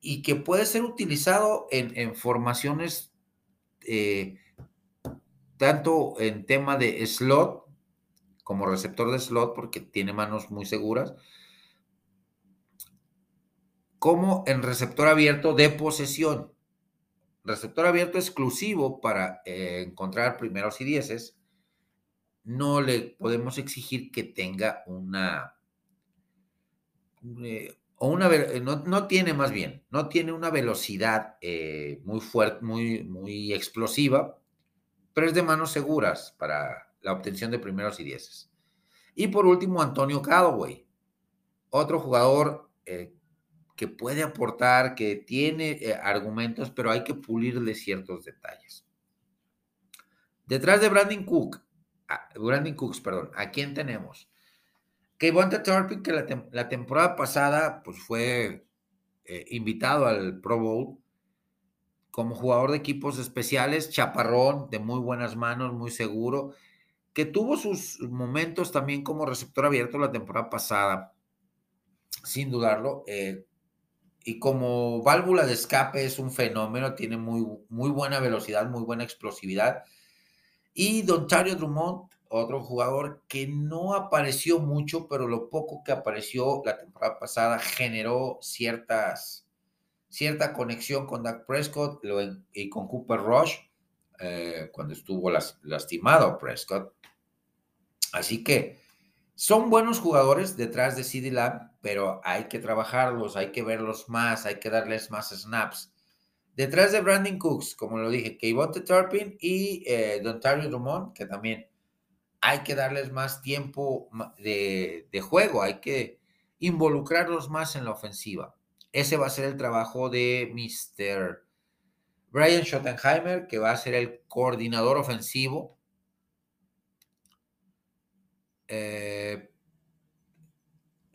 y que puede ser utilizado en, formaciones eh, tanto en tema de slot como receptor de slot, porque tiene manos muy seguras, como en receptor abierto de posesión. Receptor abierto exclusivo para eh, encontrar primeros y dieces. No le podemos exigir que tenga una... Eh, o una no, tiene más bien, no tiene una velocidad eh, muy fuerte, muy, muy explosiva, pero es de manos seguras para la obtención de primeros y dieces. Y por último, Antonio Callaway, otro jugador que puede aportar, que tiene eh, argumentos, pero hay que pulirle ciertos detalles. Detrás de Brandon Cook, Brandon Cooks, perdón, ¿a quién tenemos? Kevonta Turpin, que la, temporada pasada pues, fue eh, invitado al Pro Bowl como jugador de equipos especiales, chaparrón, de muy buenas manos, muy seguro, que tuvo sus momentos también como receptor abierto la temporada pasada, sin dudarlo. Eh, y como válvula de escape es un fenómeno, tiene muy, muy buena velocidad, muy buena explosividad. Y Dontario Drummond, otro jugador que no apareció mucho, pero lo poco que apareció la temporada pasada generó ciertas, cierta conexión con Dak Prescott y con Cooper Rush eh, cuando estuvo lastimado Prescott. Así que son buenos jugadores detrás de CD Lamb, pero hay que trabajarlos, hay que verlos más, hay que darles más snaps. Detrás de Brandon Cooks, como lo dije, Kayvonte Turpin y eh, Dontario Drummond, que también hay que darles más tiempo de, de, juego, hay que involucrarlos más en la ofensiva. Ese va a ser el trabajo de Mr. Brian Schottenheimer, que va a ser el coordinador ofensivo eh,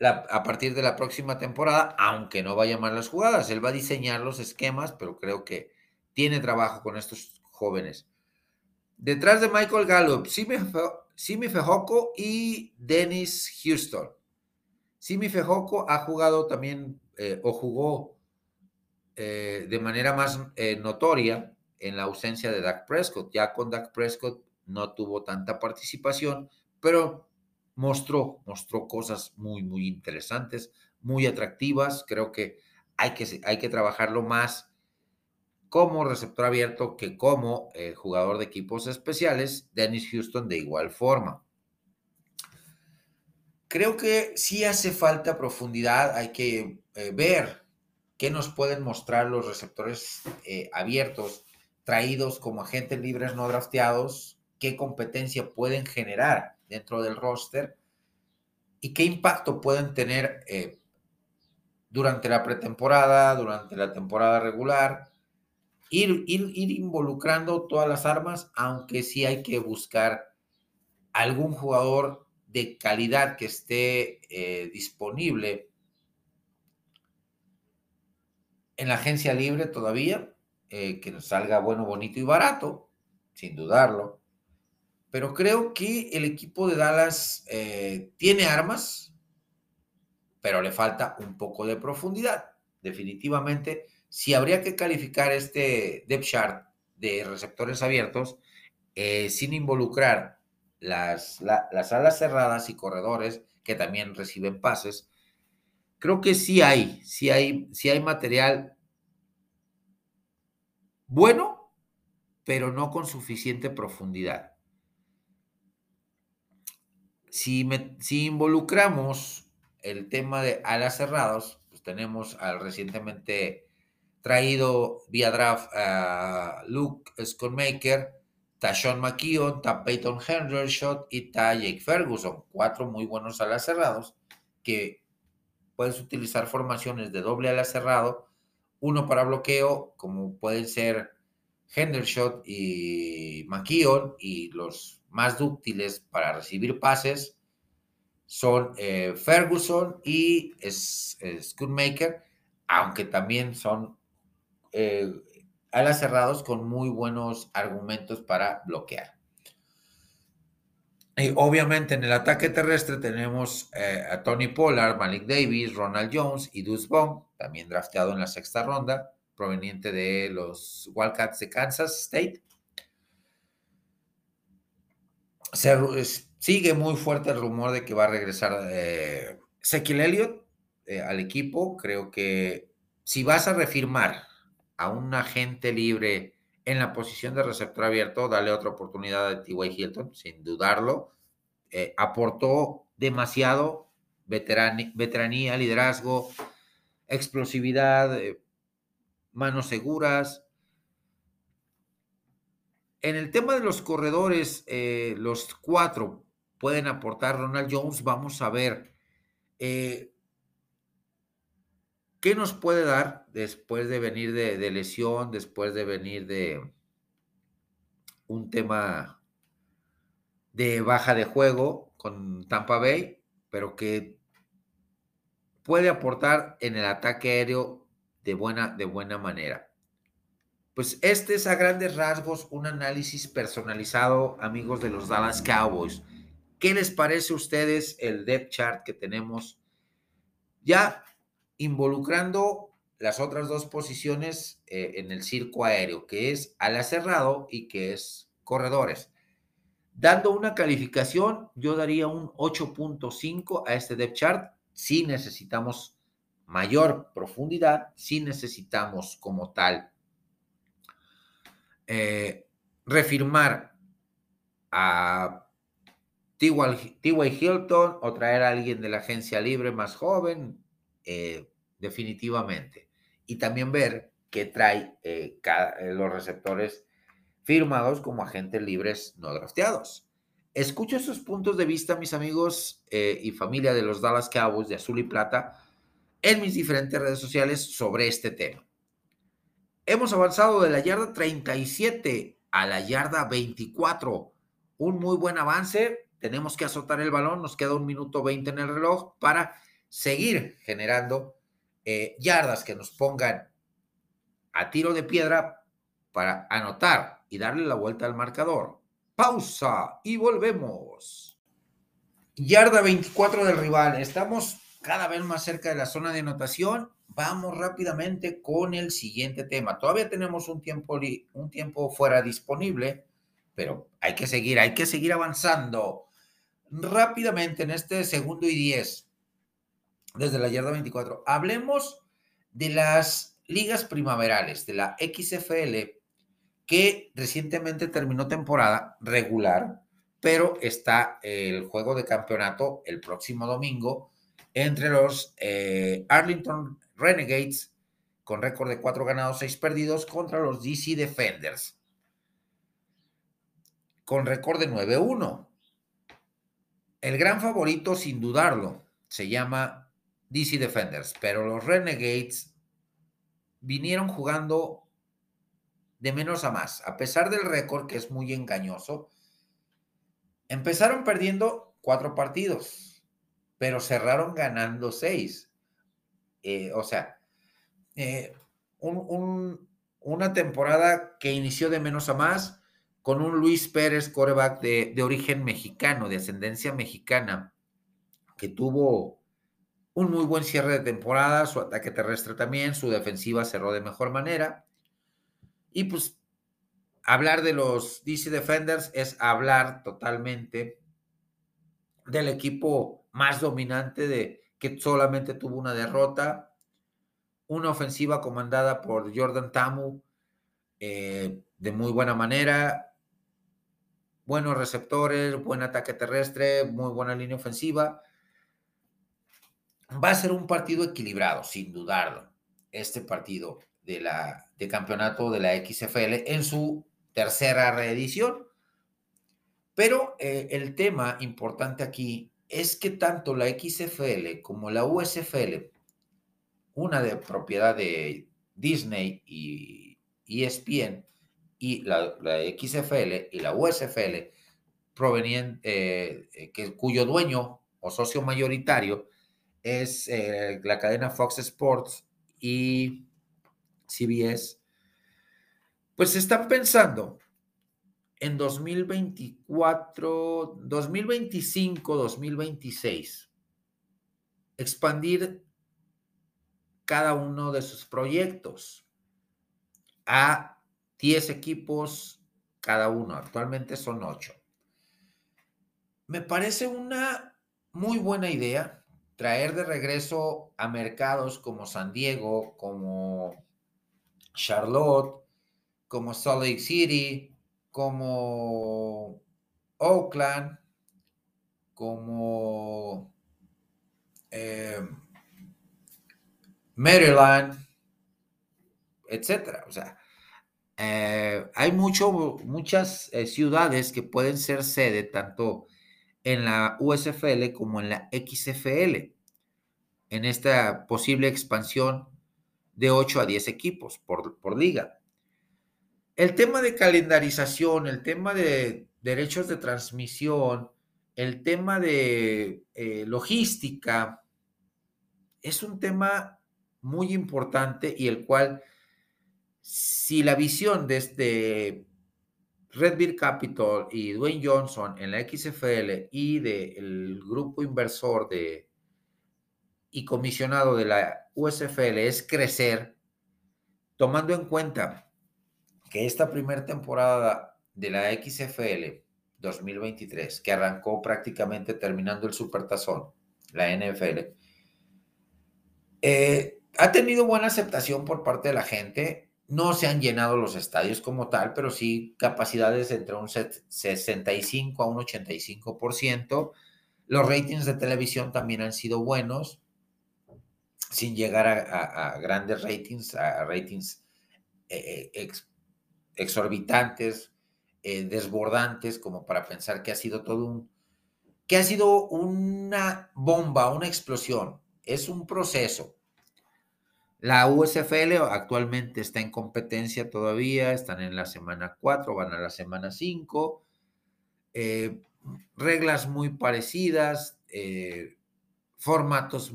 a partir de la próxima temporada, aunque no va a llamar las jugadas, él va a diseñar los esquemas, pero creo que tiene trabajo con estos jóvenes. Detrás de Michael Gallup, Simi Fejoco y Dennis Houston. Simi Fejoco ha jugado también eh, o jugó eh, de manera más notoria en la ausencia de Dak Prescott. Ya con Dak Prescott no tuvo tanta participación, pero mostró, mostró cosas muy, muy interesantes, muy atractivas. Creo que hay que, hay que trabajarlo más como receptor abierto que como eh, jugador de equipos especiales. Dennis Houston de igual forma. Creo que sí hace falta profundidad, hay que eh, ver qué nos pueden mostrar los receptores eh, abiertos traídos como agentes libres no drafteados, qué competencia pueden generar dentro del roster y qué impacto pueden tener eh, durante la pretemporada, durante la temporada regular. Ir, ir, involucrando todas las armas, aunque sí hay que buscar algún jugador de calidad que esté eh, disponible en la agencia libre todavía, eh, que nos salga bueno, bonito y barato, sin dudarlo. Pero creo que el equipo de Dallas eh, tiene armas, pero le falta un poco de profundidad. Definitivamente, si habría que calificar este depth chart de receptores abiertos eh, sin involucrar las, las alas cerradas y corredores que también reciben pases, creo que sí hay, sí hay, sí hay material bueno, pero no con suficiente profundidad si, involucramos el tema de alas cerrados, pues tenemos al recientemente traído vía draft a Luke Schoonmaker, Tashon McKeon, Ta Peyton Hendershot y Ta Jake Ferguson, cuatro muy buenos alas cerrados que puedes utilizar formaciones de doble ala cerrado, uno para bloqueo, como pueden ser Hendershot y McKeon, y los más dúctiles para recibir pases son eh, Ferguson y Schoonmaker, aunque también son eh, alas cerrados con muy buenos argumentos para bloquear. Y obviamente en el ataque terrestre tenemos eh, a Tony Pollard, Malik Davis, Ronald Jones y Deuce Bond, también drafteado en la sexta ronda, proveniente de los Wildcats de Kansas State sigue muy fuerte el rumor de que va a regresar eh, Elliott eh, al equipo. Creo que si vas a refirmar a un agente libre en la posición de receptor abierto, dale otra oportunidad a T.Y. Hilton, sin dudarlo. Eh, aportó demasiado veteranía, liderazgo, explosividad, eh, manos seguras, en el tema de los corredores, eh, los cuatro pueden aportar. Ronald Jones, vamos a ver eh, qué nos puede dar después de venir de, lesión, después de venir de un tema de baja de juego con Tampa Bay, pero que puede aportar en el ataque aéreo de buena, de buena manera. Pues este es a grandes rasgos un análisis personalizado, amigos de los Dallas Cowboys. ¿Qué les parece a ustedes el depth chart que tenemos ya involucrando las otras dos posiciones eh, en el circo aéreo, que es ala cerrado y que es corredores? Dando una calificación, yo daría un 8.5 a este depth chart. Si necesitamos mayor profundidad, si necesitamos como tal eh, refirmar a T.Y. Hilton o traer a alguien de la agencia libre más joven, eh, definitivamente. Y también ver qué trae eh, los receptores firmados como agentes libres no drafteados. Escucho esos puntos de vista, mis amigos y familia de los Dallas Cowboys de Azul y Plata, en mis diferentes redes sociales sobre este tema. Hemos avanzado de la yarda 37 a la yarda 24. Un muy buen avance tenemos que azotar el balón, nos queda un minuto 20 en el reloj para seguir generando eh, yardas que nos pongan a tiro de piedra para anotar y darle la vuelta al marcador. Pausa y volvemos. Yarda 24 del rival. Estamos cada vez más cerca de la zona de anotación. Vamos rápidamente con el siguiente tema. Todavía tenemos un tiempo, un tiempo fuera disponible, pero hay que seguir, hay que seguir avanzando rápidamente en este segundo y diez, desde la yarda 24, hablemos de las ligas primaverales, de la XFL, que recientemente terminó temporada regular, pero está el juego de campeonato el próximo domingo entre los eh, Arlington Renegades, con récord de cuatro ganados, seis perdidos, contra los DC Defenders, con récord de 9-1. El gran favorito, sin dudarlo, se llama DC Defenders, pero los Renegades vinieron jugando de menos a más, a pesar del récord que es muy engañoso. Empezaron perdiendo cuatro partidos, pero cerraron ganando seis. Eh, o sea, eh, una temporada que inició de menos a más, con un Luis Pérez, coreback de, origen mexicano, de ascendencia mexicana, que tuvo un muy buen cierre de temporada, su ataque terrestre también, su defensiva cerró de mejor manera. Y pues hablar de los DC Defenders es hablar totalmente del equipo más dominante de que solamente tuvo una derrota, una ofensiva comandada por Jordan Tamu eh, de muy buena manera, buenos receptores, buen ataque terrestre, muy buena línea ofensiva. Va a ser un partido equilibrado, sin dudarlo, este partido de, la, de campeonato de la XFL en su tercera reedición. Pero eh, el tema importante aquí es que tanto la XFL como la USFL, una de propiedad de Disney y ESPN, y la, XFL y la USFL, provenien, eh, eh, que, cuyo dueño o socio mayoritario es eh, la cadena Fox Sports y CBS, pues están pensando en 2024, 2025, 2026, expandir cada uno de sus proyectos a 10 equipos cada uno, actualmente son 8. Me parece una muy buena idea traer de regreso a mercados como San Diego, como Charlotte, como Salt Lake City, como Oakland, como eh, Maryland, etcétera. O sea, eh, hay mucho, muchas eh, ciudades que pueden ser sede tanto en la USFL como en la XFL, en esta posible expansión de 8 a 10 equipos por, por liga. El tema de calendarización, el tema de derechos de transmisión, el tema de eh, logística, es un tema muy importante y el cual, si la visión de este Red Beer Capital y Dwayne Johnson en la XFL y del grupo inversor de, y comisionado de la USFL es crecer, tomando en cuenta que esta primera temporada de la XFL 2023, que arrancó prácticamente terminando el Supertazón, la NFL, eh, ha tenido buena aceptación por parte de la gente. No se han llenado los estadios como tal, pero sí capacidades entre un 65 a un 85%. Los ratings de televisión también han sido buenos, sin llegar a, grandes ratings, a ratings eh, eh, exorbitantes, eh, desbordantes, como para pensar que ha sido todo un, que ha sido una bomba, una explosión. Es un proceso. La USFL actualmente está en competencia todavía, están en la semana 4, van a la semana 5. Eh, reglas muy parecidas, eh, formatos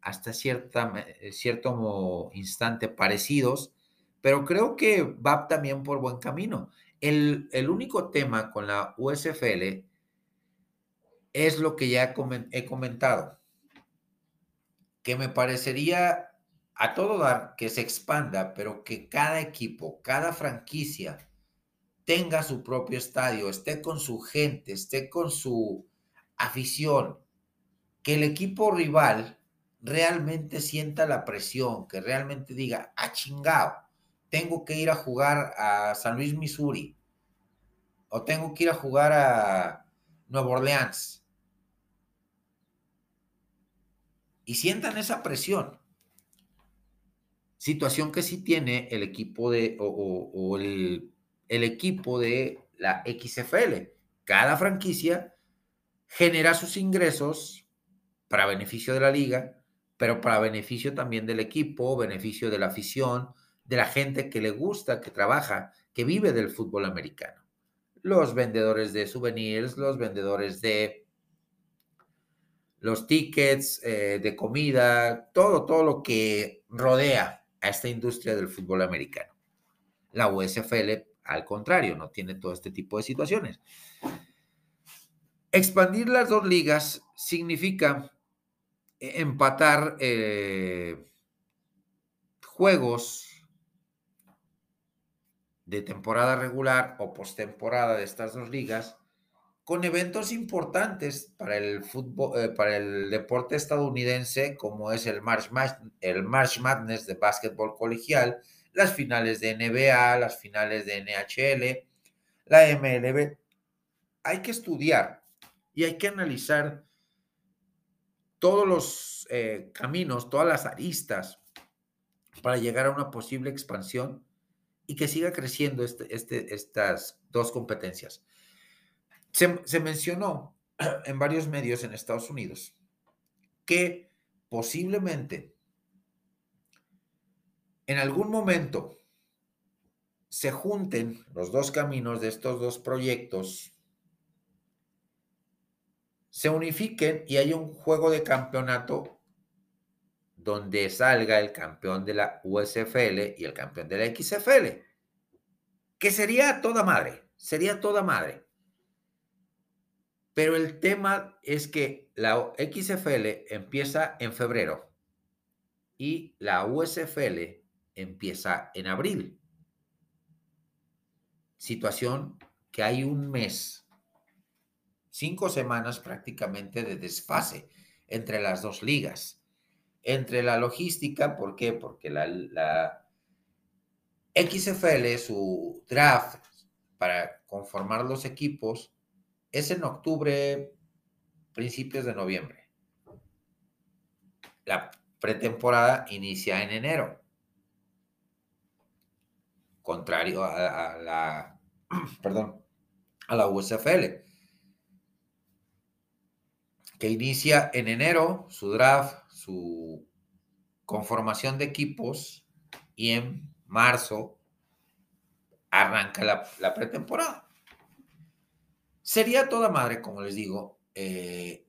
hasta cierta, cierto instante parecidos, pero creo que va también por buen camino. El, el único tema con la USFL es lo que ya he comentado, que me parecería a todo dar que se expanda, pero que cada equipo, cada franquicia tenga su propio estadio, esté con su gente, esté con su afición, que el equipo rival realmente sienta la presión, que realmente diga, ah, chingado, tengo que ir a jugar a San Luis, Missouri, o tengo que ir a jugar a Nueva Orleans. Y sientan esa presión Situación que sí tiene el equipo de, o, el, equipo de la XFL. Cada franquicia genera sus ingresos para beneficio de la liga, pero para beneficio también del equipo, beneficio de la afición, de la gente que le gusta, que trabaja, que vive del fútbol americano. Los vendedores de souvenirs, los vendedores de los tickets, eh, de comida, todo, todo lo que rodea a esta industria del fútbol americano. La USFL, al contrario, no tiene todo este tipo de situaciones. Expandir las dos ligas significa empatar eh, juegos de temporada regular o postemporada de estas dos ligas con eventos importantes para el fútbol, eh, para el deporte estadounidense, como es el March, el March Madness de básquetbol colegial, las finales de NBA, las finales de NHL, la MLB. Hay que estudiar y hay que analizar todos los eh, caminos, todas las aristas para llegar a una posible expansión y que siga creciendo este, este, estas dos competencias. Se, mencionó en varios medios en Estados Unidos que posiblemente en algún momento se junten los dos caminos de estos dos proyectos, se unifiquen y haya un juego de campeonato donde salga el campeón de la USFL y el campeón de la XFL, que sería toda madre, sería toda madre. Pero el tema es que la XFL empieza en febrero y la USFL empieza en abril. Situación que hay un mes, cinco semanas prácticamente de desfase entre las dos ligas. Entre la logística, ¿por qué? Porque la, XFL, su draft para conformar los equipos, es en octubre, principios de noviembre. La pretemporada inicia en enero. Contrario a, la, perdón, a la USFL, que inicia en enero su draft, su conformación de equipos y en marzo arranca la pretemporada. Sería toda madre, como les digo, eh,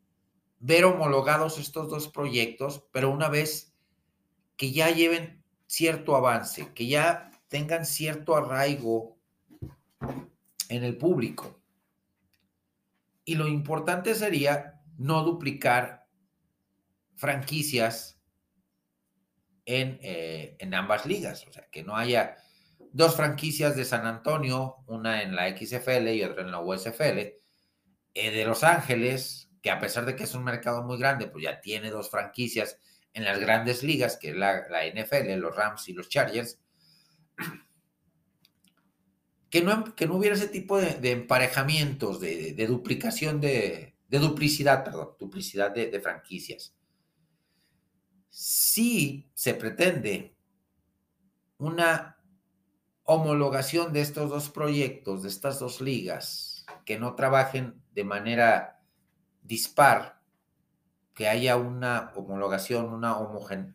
ver homologados estos dos proyectos, pero una vez que ya lleven cierto avance, que ya tengan cierto arraigo en el público. Y lo importante sería no duplicar franquicias en, eh, en, ambas ligas, o sea, que no haya dos franquicias de San Antonio, una en la XFL y otra en la USFL, eh, de Los Ángeles, que a pesar de que es un mercado muy grande, pues ya tiene dos franquicias en las grandes ligas, que es la, la NFL, los Rams y los Chargers, que no, que no hubiera ese tipo de, emparejamientos, de, duplicación, de, duplicidad, perdón, duplicidad de, franquicias. Si se pretende una homologación de estos dos proyectos, de estas dos ligas, que no trabajen de manera dispar, que haya una homologación, una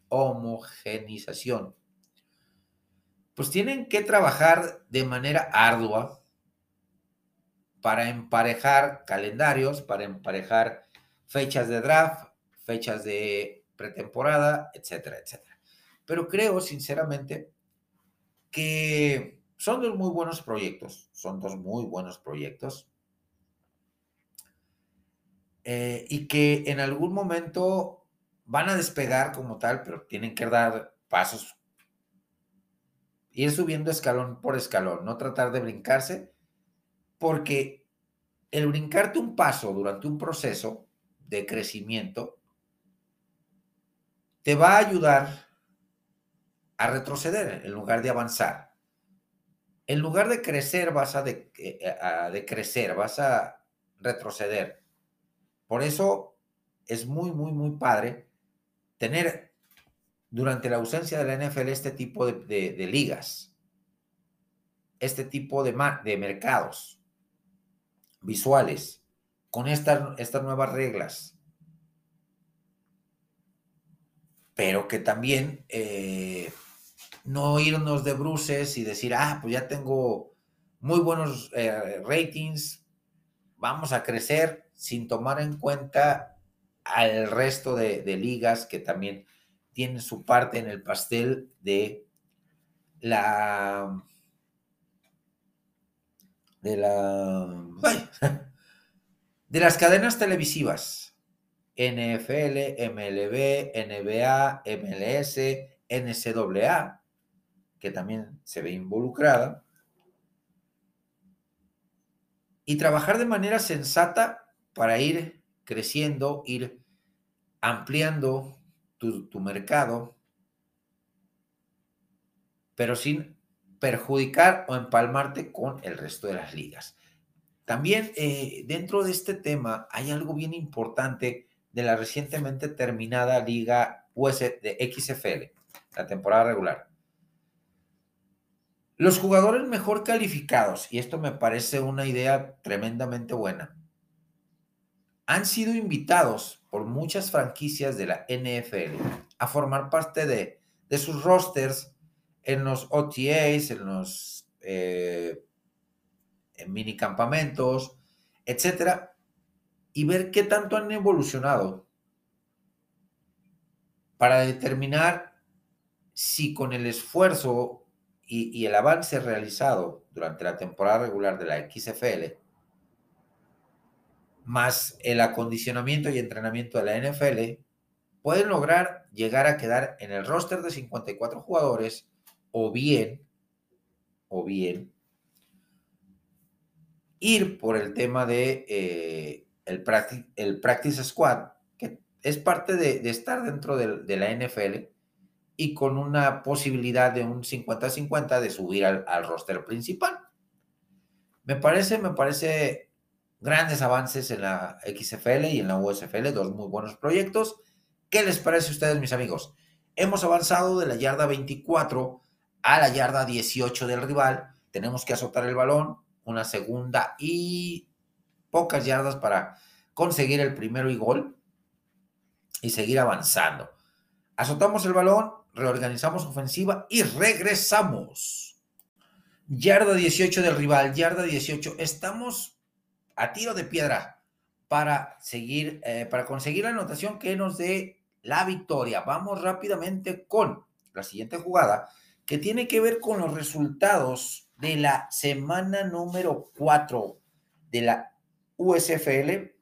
homogenización pues tienen que trabajar de manera ardua para emparejar calendarios, para emparejar fechas de draft, fechas de pretemporada, etcétera, etcétera. Pero creo sinceramente que son dos muy buenos proyectos, son dos muy buenos proyectos. Eh, y que en algún momento van a despegar como tal, pero tienen que dar pasos ir subiendo escalón por escalón, no tratar de brincarse, porque el brincarte un paso durante un proceso de crecimiento te va a ayudar a retroceder en lugar de avanzar. En lugar de crecer, vas a, de, eh, a decrecer, vas a retroceder. Por eso es muy, muy, muy padre tener durante la ausencia de la NFL este tipo de, ligas, este tipo de, de mercados visuales, con estas nuevas reglas, pero que también eh, no irnos de bruces y decir, ah, pues ya tengo muy buenos eh, ratings, vamos a crecer sin tomar en cuenta al resto de, de ligas que también tiene su parte en el pastel de la de la de las cadenas televisivas NFL, MLB, NBA, MLS, NCAA, que también se ve involucrada, y trabajar de manera sensata para ir creciendo, ir ampliando tu, mercado, pero sin perjudicar o empalmarte con el resto de las ligas. También eh, dentro de este tema hay algo bien importante de la recientemente terminada liga US de XFL, la temporada regular. Los jugadores mejor calificados, y esto me parece una idea tremendamente buena, han sido invitados por muchas franquicias de la NFL a formar parte de, sus rosters en los OTAs, en los eh, mini campamentos, etcétera, y ver qué tanto han evolucionado para determinar si con el esfuerzo y, el avance realizado durante la temporada regular de la XFL más el acondicionamiento y entrenamiento de la NFL, pueden lograr llegar a quedar en el roster de 54 jugadores o bien, o bien, ir por el tema de eh, el, practice, el, practice, Squad, que es parte de, estar dentro de, de, la NFL y con una posibilidad de un 50-50 de subir al, al roster principal. Me parece, me parece grandes avances en la XFL y en la USFL, dos muy buenos proyectos. ¿Qué les parece a ustedes, mis amigos? Hemos avanzado de la yarda 24 a la yarda 18 del rival. Tenemos que azotar el balón, una segunda y pocas yardas para conseguir el primero y gol y seguir avanzando. Azotamos el balón, reorganizamos ofensiva y regresamos. Yarda 18 del rival, yarda 18. Estamos a tiro de piedra para seguir, eh, para conseguir la anotación que nos dé la victoria. Vamos rápidamente con la siguiente jugada que tiene que ver con los resultados de la semana número 4 de la USFL,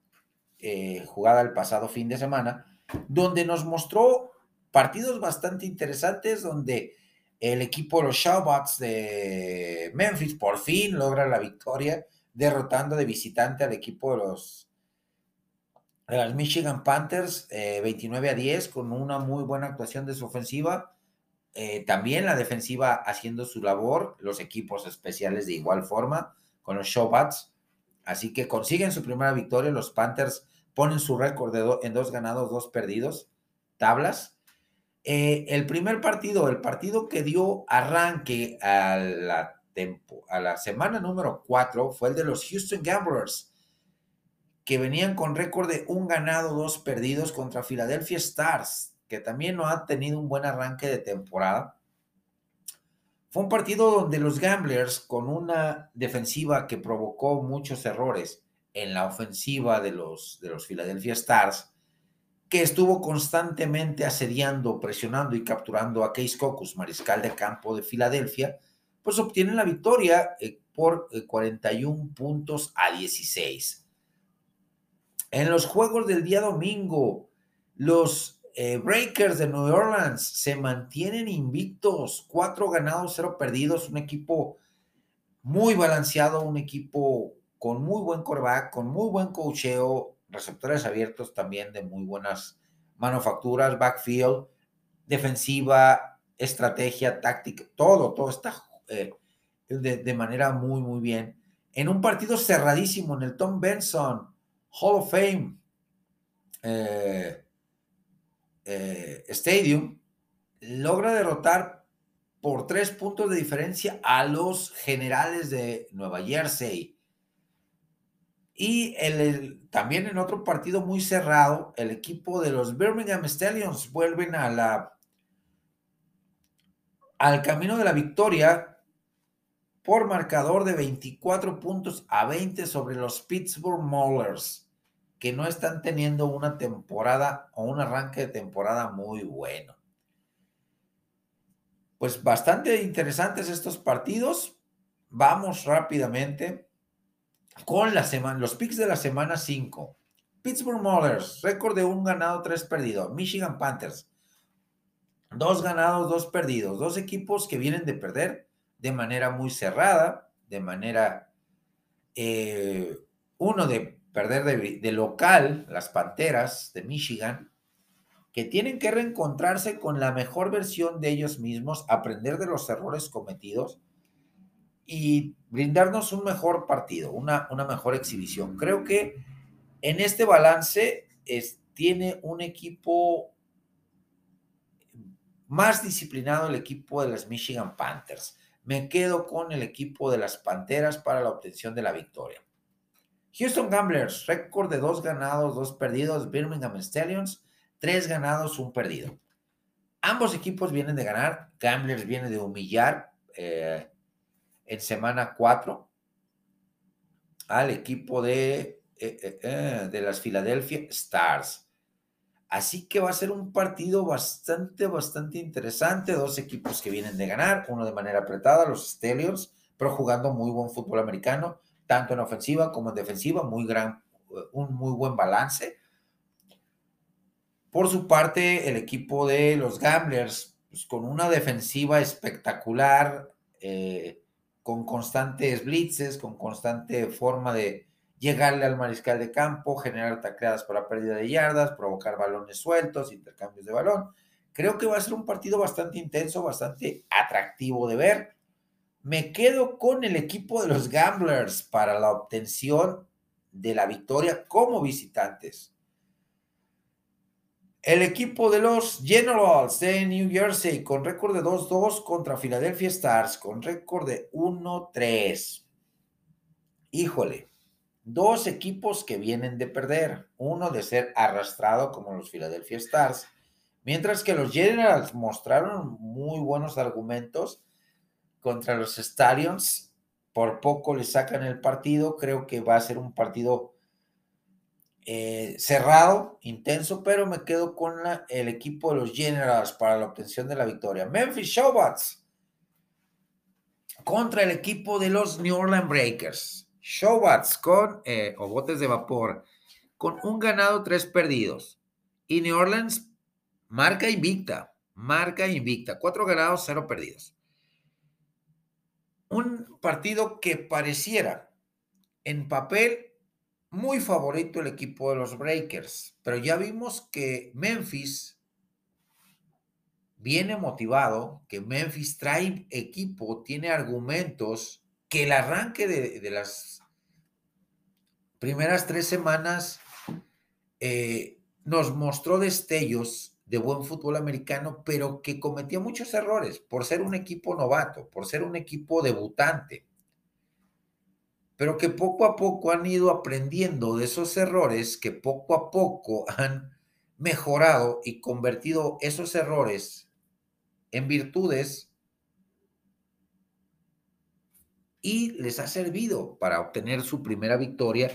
eh, jugada el pasado fin de semana, donde nos mostró partidos bastante interesantes, donde el equipo de los Showbots de Memphis por fin logra la victoria, derrotando de visitante al equipo de los, de Michigan Panthers 29 eh, a 10 con una muy buena actuación de su ofensiva. Eh, también la defensiva haciendo su labor, los equipos especiales de igual forma con los Showbats. Así que consiguen su primera victoria. Los Panthers ponen su récord en dos ganados, dos perdidos, tablas. Eh, el primer partido, el partido que dio arranque a la, a la semana número 4 fue el de los Houston Gamblers, que venían con récord de un ganado, dos perdidos contra Philadelphia Stars, que también no ha tenido un buen arranque de temporada. Fue un partido donde los Gamblers, con una defensiva que provocó muchos errores en la ofensiva de los, de los Philadelphia Stars, que estuvo constantemente asediando, presionando y capturando a Case Cocus, mariscal de campo de Filadelfia, pues obtienen la victoria eh, por 41 eh, puntos a 16. En los juegos del día domingo, los eh, Breakers de New Orleans se mantienen invictos, cuatro ganados, cero perdidos, un equipo muy balanceado, un equipo con muy buen coreback, con muy buen cocheo, receptores abiertos también de muy buenas manufacturas, backfield, defensiva, estrategia, táctica, todo, todo está eh, de, manera muy, muy bien. En un partido cerradísimo en el Tom Benson Hall of Fame eh, eh, Stadium, logra derrotar por tres puntos de diferencia a los generales de Nueva Jersey. Y el, también en otro partido muy cerrado, el equipo de los Birmingham Stallions vuelven a la, al camino de la victoria por marcador de 24 puntos a 20 sobre los Pittsburgh Maulers, que no están teniendo una temporada o un arranque de temporada muy bueno. Pues bastante interesantes estos partidos. Vamos rápidamente con la semana, los picks de la semana 5. Pittsburgh Maulers, récord de un ganado, tres perdidos. Michigan Panthers, dos ganados, dos perdidos. Dos equipos que vienen de perder de manera muy cerrada, de manera, eh, uno de perder de, local, las Panteras de Michigan, que tienen que reencontrarse con la mejor versión de ellos mismos, aprender de los errores cometidos y brindarnos un mejor partido, una, una mejor exhibición. Creo que en este balance es, tiene un equipo más disciplinado el equipo de las Michigan Panthers. Me quedo con el equipo de las Panteras para la obtención de la victoria. Houston Gamblers, récord de dos ganados, dos perdidos. Birmingham Stallions, tres ganados, un perdido. Ambos equipos vienen de ganar. Gamblers viene de humillar eh, en semana 4 al equipo de, eh, eh, de las Philadelphia Stars. Así que va a ser un partido bastante, bastante interesante. Dos equipos que vienen de ganar, uno de manera apretada, los Stallions, pero jugando muy buen fútbol americano, tanto en ofensiva como en defensiva, muy gran, un muy buen balance. Por su parte, el equipo de los Gamblers, pues, con una defensiva espectacular, eh, con constantes blitzes, con constante forma de llegarle al mariscal de campo, generar tacleadas para pérdida de yardas, provocar balones sueltos, intercambios de balón. Creo que va a ser un partido bastante intenso, bastante atractivo de ver. Me quedo con el equipo de los Gamblers para la obtención de la victoria como visitantes. El equipo de los Generals de New Jersey con récord de 2-2 contra Philadelphia Stars con récord de 1-3. Híjole, dos equipos que vienen de perder, uno de ser arrastrado como los Philadelphia Stars, mientras que los Generals mostraron muy buenos argumentos contra los Stallions por poco le sacan el partido. Creo que va a ser un partido eh, cerrado, intenso, pero me quedo con el equipo de los Generals para la obtención de la victoria. Memphis Showbats contra el equipo de los New Orleans Breakers. Showbats con, eh, o botes de vapor, con un ganado, tres perdidos. Y New Orleans marca invicta, marca invicta, cuatro ganados, cero perdidos. Un partido que pareciera en papel muy favorito el equipo de los Breakers, pero ya vimos que Memphis viene motivado, que Memphis trae equipo, tiene argumentos, que el arranque de, las primeras tres semanas eh, nos mostró destellos de buen fútbol americano, pero que cometía muchos errores por ser un equipo novato, por ser un equipo debutante, pero que poco a poco han ido aprendiendo de esos errores, que poco a poco han mejorado y convertido esos errores en virtudes y les ha servido para obtener su primera victoria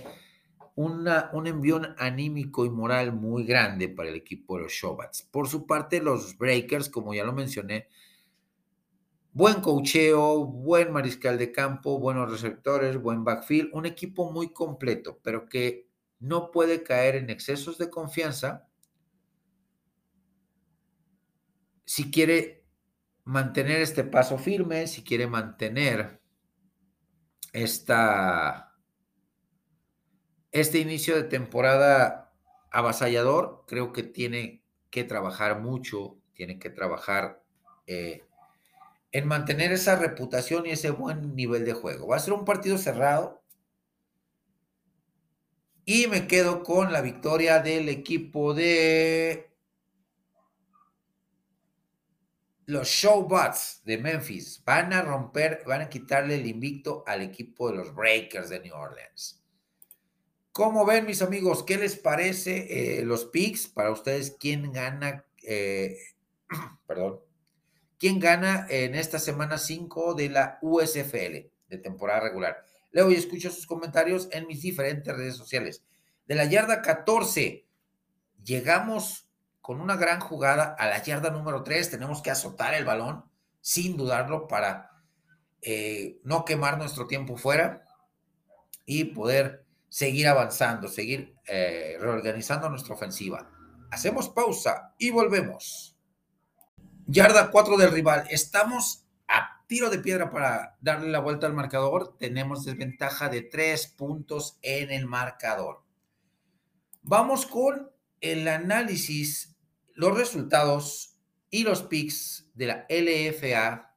un envión anímico y moral muy grande para el equipo de los Showbats. Por su parte, los Breakers, como ya lo mencioné, buen cocheo, buen mariscal de campo, buenos receptores, buen backfield, un equipo muy completo, pero que no puede caer en excesos de confianza si quiere mantener este paso firme, si quiere mantener esta este inicio de temporada avasallador, creo que tiene que trabajar mucho, tiene que trabajar eh, en mantener esa reputación y ese buen nivel de juego. Va a ser un partido cerrado. Y me quedo con la victoria del equipo de los Showbots de Memphis. Van a romper, van a quitarle el invicto al equipo de los Breakers de New Orleans. ¿Cómo ven, mis amigos? ¿Qué les parece eh, los picks? Para ustedes, ¿quién gana? Eh, perdón. ¿Quién gana en esta semana 5 de la USFL de temporada regular? Leo y escucho sus comentarios en mis diferentes redes sociales. De la yarda 14, llegamos con una gran jugada a la yarda número 3. Tenemos que azotar el balón, sin dudarlo, para eh, no quemar nuestro tiempo fuera y poder seguir avanzando, seguir eh, reorganizando nuestra ofensiva. Hacemos pausa y volvemos. Yarda 4 del rival. Estamos a tiro de piedra para darle la vuelta al marcador. Tenemos desventaja de 3 puntos en el marcador. Vamos con el análisis, los resultados y los picks de la LFA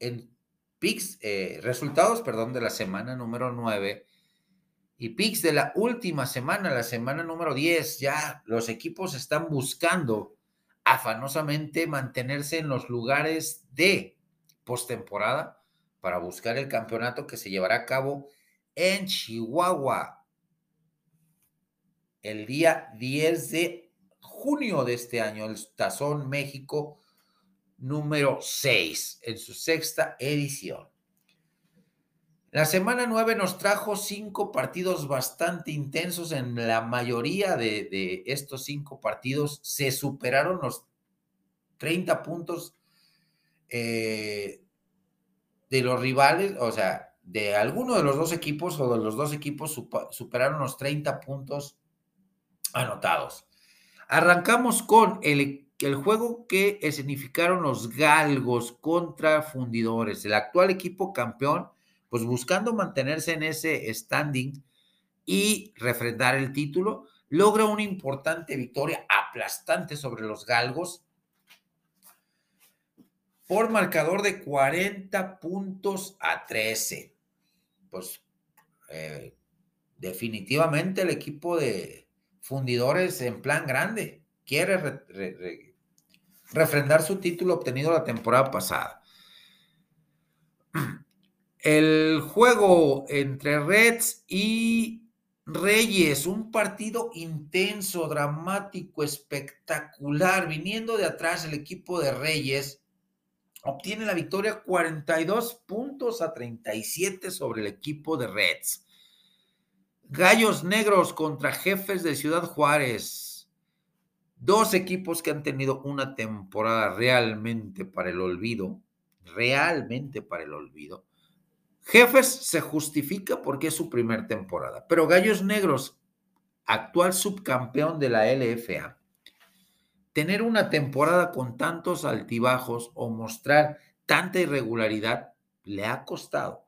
en picks, eh, resultados, perdón, de la semana número 9 y picks de la última semana, la semana número 10, ya los equipos están buscando afanosamente mantenerse en los lugares de postemporada para buscar el campeonato que se llevará a cabo en Chihuahua el día 10 de junio de este año, el Tazón México número 6, en su sexta edición. La semana 9 nos trajo cinco partidos bastante intensos. En la mayoría de, estos cinco partidos se superaron los 30 puntos eh, de los rivales, o sea, de alguno de los dos equipos o de los dos equipos superaron los 30 puntos anotados. Arrancamos con el, el juego que significaron los galgos contra fundidores. El actual equipo campeón pues buscando mantenerse en ese standing y refrendar el título, logra una importante victoria aplastante sobre los galgos por marcador de 40 puntos a 13. Pues eh, definitivamente el equipo de fundidores en plan grande quiere refrendar su título obtenido la temporada pasada. El juego entre Reds y Reyes, un partido intenso, dramático, espectacular, viniendo de atrás el equipo de Reyes, obtiene la victoria 42 puntos a 37 sobre el equipo de Reds. Gallos Negros contra Jefes de Ciudad Juárez. Dos equipos que han tenido una temporada realmente para el olvido, realmente para el olvido. Jefes se justifica porque es su primer temporada, pero Gallos Negros, actual subcampeón de la LFA, tener una temporada con tantos altibajos o mostrar tanta irregularidad le ha costado.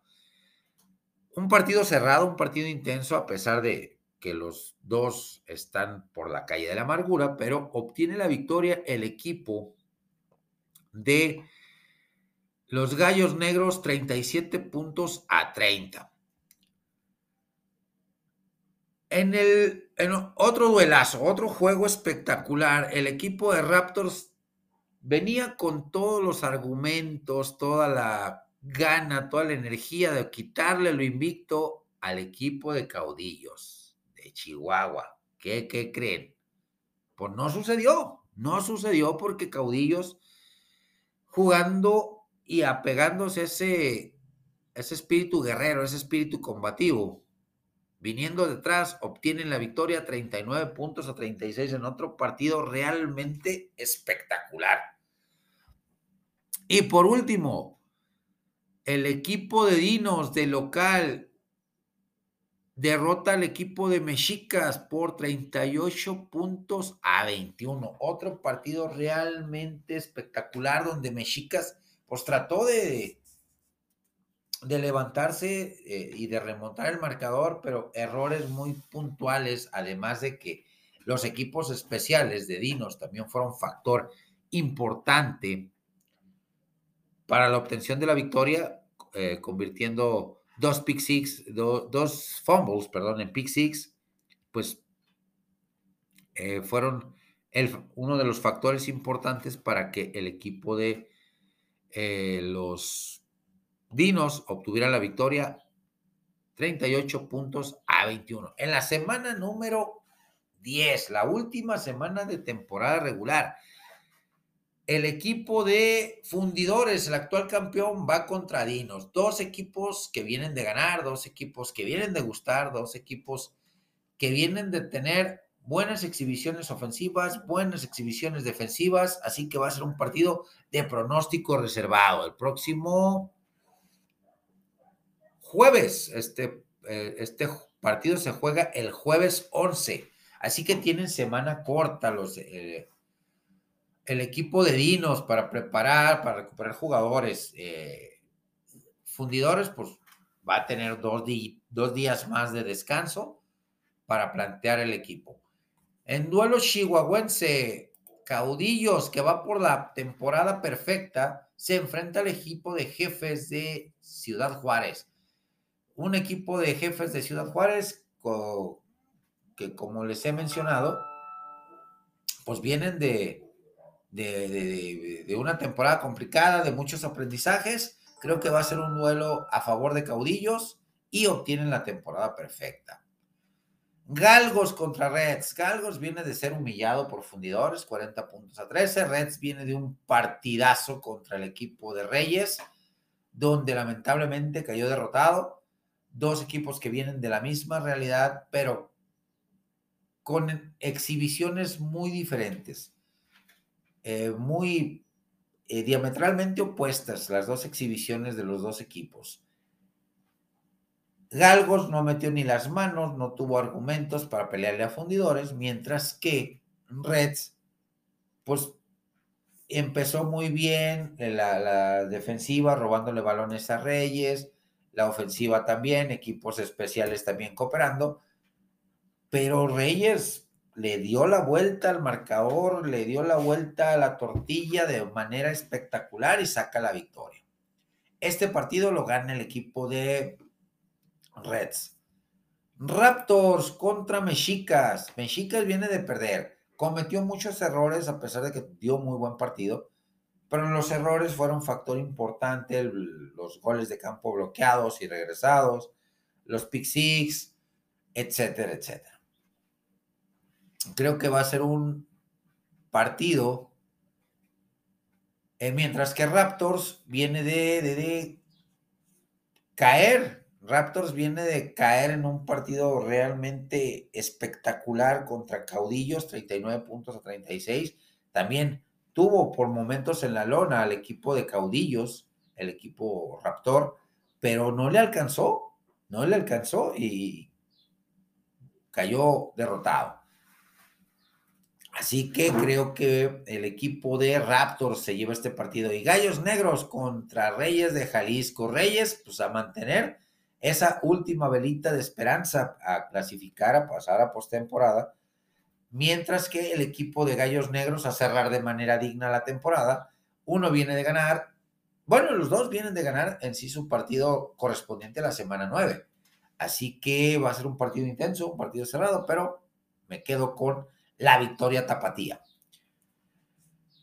Un partido cerrado, un partido intenso, a pesar de que los dos están por la calle de la amargura, pero obtiene la victoria el equipo de los Gallos Negros 37 puntos a 30. En el otro duelazo, otro juego espectacular, el equipo de Raptors venía con todos los argumentos, toda la gana, toda la energía de quitarle lo invicto al equipo de caudillos de Chihuahua. ¿Qué, qué creen? Pues no sucedió, no sucedió porque caudillos jugando y apegándose a ese, ese espíritu guerrero, ese espíritu combativo, viniendo detrás, obtienen la victoria 39 puntos a 36 en otro partido realmente espectacular. Y por último, el equipo de Dinos de local derrota al equipo de Mexicas por 38 puntos a 21. Otro partido realmente espectacular donde Mexicas pues trató de, de levantarse eh, y de remontar el marcador, pero errores muy puntuales, además de que los equipos especiales de Dinos también fueron factor importante para la obtención de la victoria, eh, convirtiendo dos pick six, dos fumbles, perdón, en pick six, pues eh, fueron el, uno de los factores importantes para que el equipo de los Dinos obtuvieron la victoria 38 puntos a 21. En la semana número 10, la última semana de temporada regular, el equipo de fundidores, el actual campeón, va contra Dinos. Dos equipos que vienen de ganar, dos equipos que vienen de gustar, dos equipos que vienen de tener buenas exhibiciones ofensivas, buenas exhibiciones defensivas, así que va a ser un partido de pronóstico reservado. El próximo jueves. Este, eh, este partido se juega el jueves 11. Así que tienen semana corta los, eh, el equipo de Dinos para preparar, para recuperar jugadores. Eh, fundidores, pues va a tener dos, dos días más de descanso para plantear el equipo. En duelo chihuahuense, Caudillos, que va por la temporada perfecta, se enfrenta al equipo de jefes de Ciudad Juárez un equipo de jefes de Ciudad Juárez que, como les he mencionado, pues vienen de, de, una temporada complicada, de muchos aprendizajes. Creo que va a ser un duelo a favor de caudillos y obtienen la temporada perfecta. Galgos contra Reds. Galgos viene de ser humillado por fundidores, 40 puntos a 13. Reds viene de un partidazo contra el equipo de Reyes, donde lamentablemente cayó derrotado dos equipos que vienen de la misma realidad, pero con exhibiciones muy diferentes, eh, muy eh, diametralmente opuestas las dos exhibiciones de los dos equipos. Galgos no metió ni las manos, no tuvo argumentos para pelearle a fundidores, mientras que Reds, pues empezó muy bien la, la defensiva, robándole balones a Reyes, la ofensiva también, equipos especiales también cooperando, pero Reyes le dio la vuelta al marcador, le dio la vuelta a la tortilla de manera espectacular y saca la victoria. Este partido lo gana el equipo de Reds. Raptors contra Mexicas. Mexicas viene de perder. Cometió muchos errores a pesar de que dio muy buen partido pero los errores fueron factor importante, los goles de campo bloqueados y regresados, los pick six, etcétera, etcétera. Creo que va a ser un partido Eh, mientras que Raptors viene de, de, caer. Raptors viene de caer en un partido realmente espectacular contra Caudillos, 39 puntos a 36. También tuvo por momentos en la lona al equipo de Caudillos, el equipo Raptor, pero no le alcanzó, no le alcanzó y cayó derrotado. Así que creo que el equipo de Raptors se lleva este partido. Y Gallos Negros contra Reyes de Jalisco. Reyes, pues a mantener esa última velita de esperanza a clasificar, a pasar a postemporada. Mientras que el equipo de Gallos Negros a cerrar de manera digna la temporada. Uno viene de ganar. Bueno, los dos vienen de ganar en sí su partido correspondiente a la semana 9. Así que va a ser un partido intenso, un partido cerrado, pero me quedo con la victoria tapatía.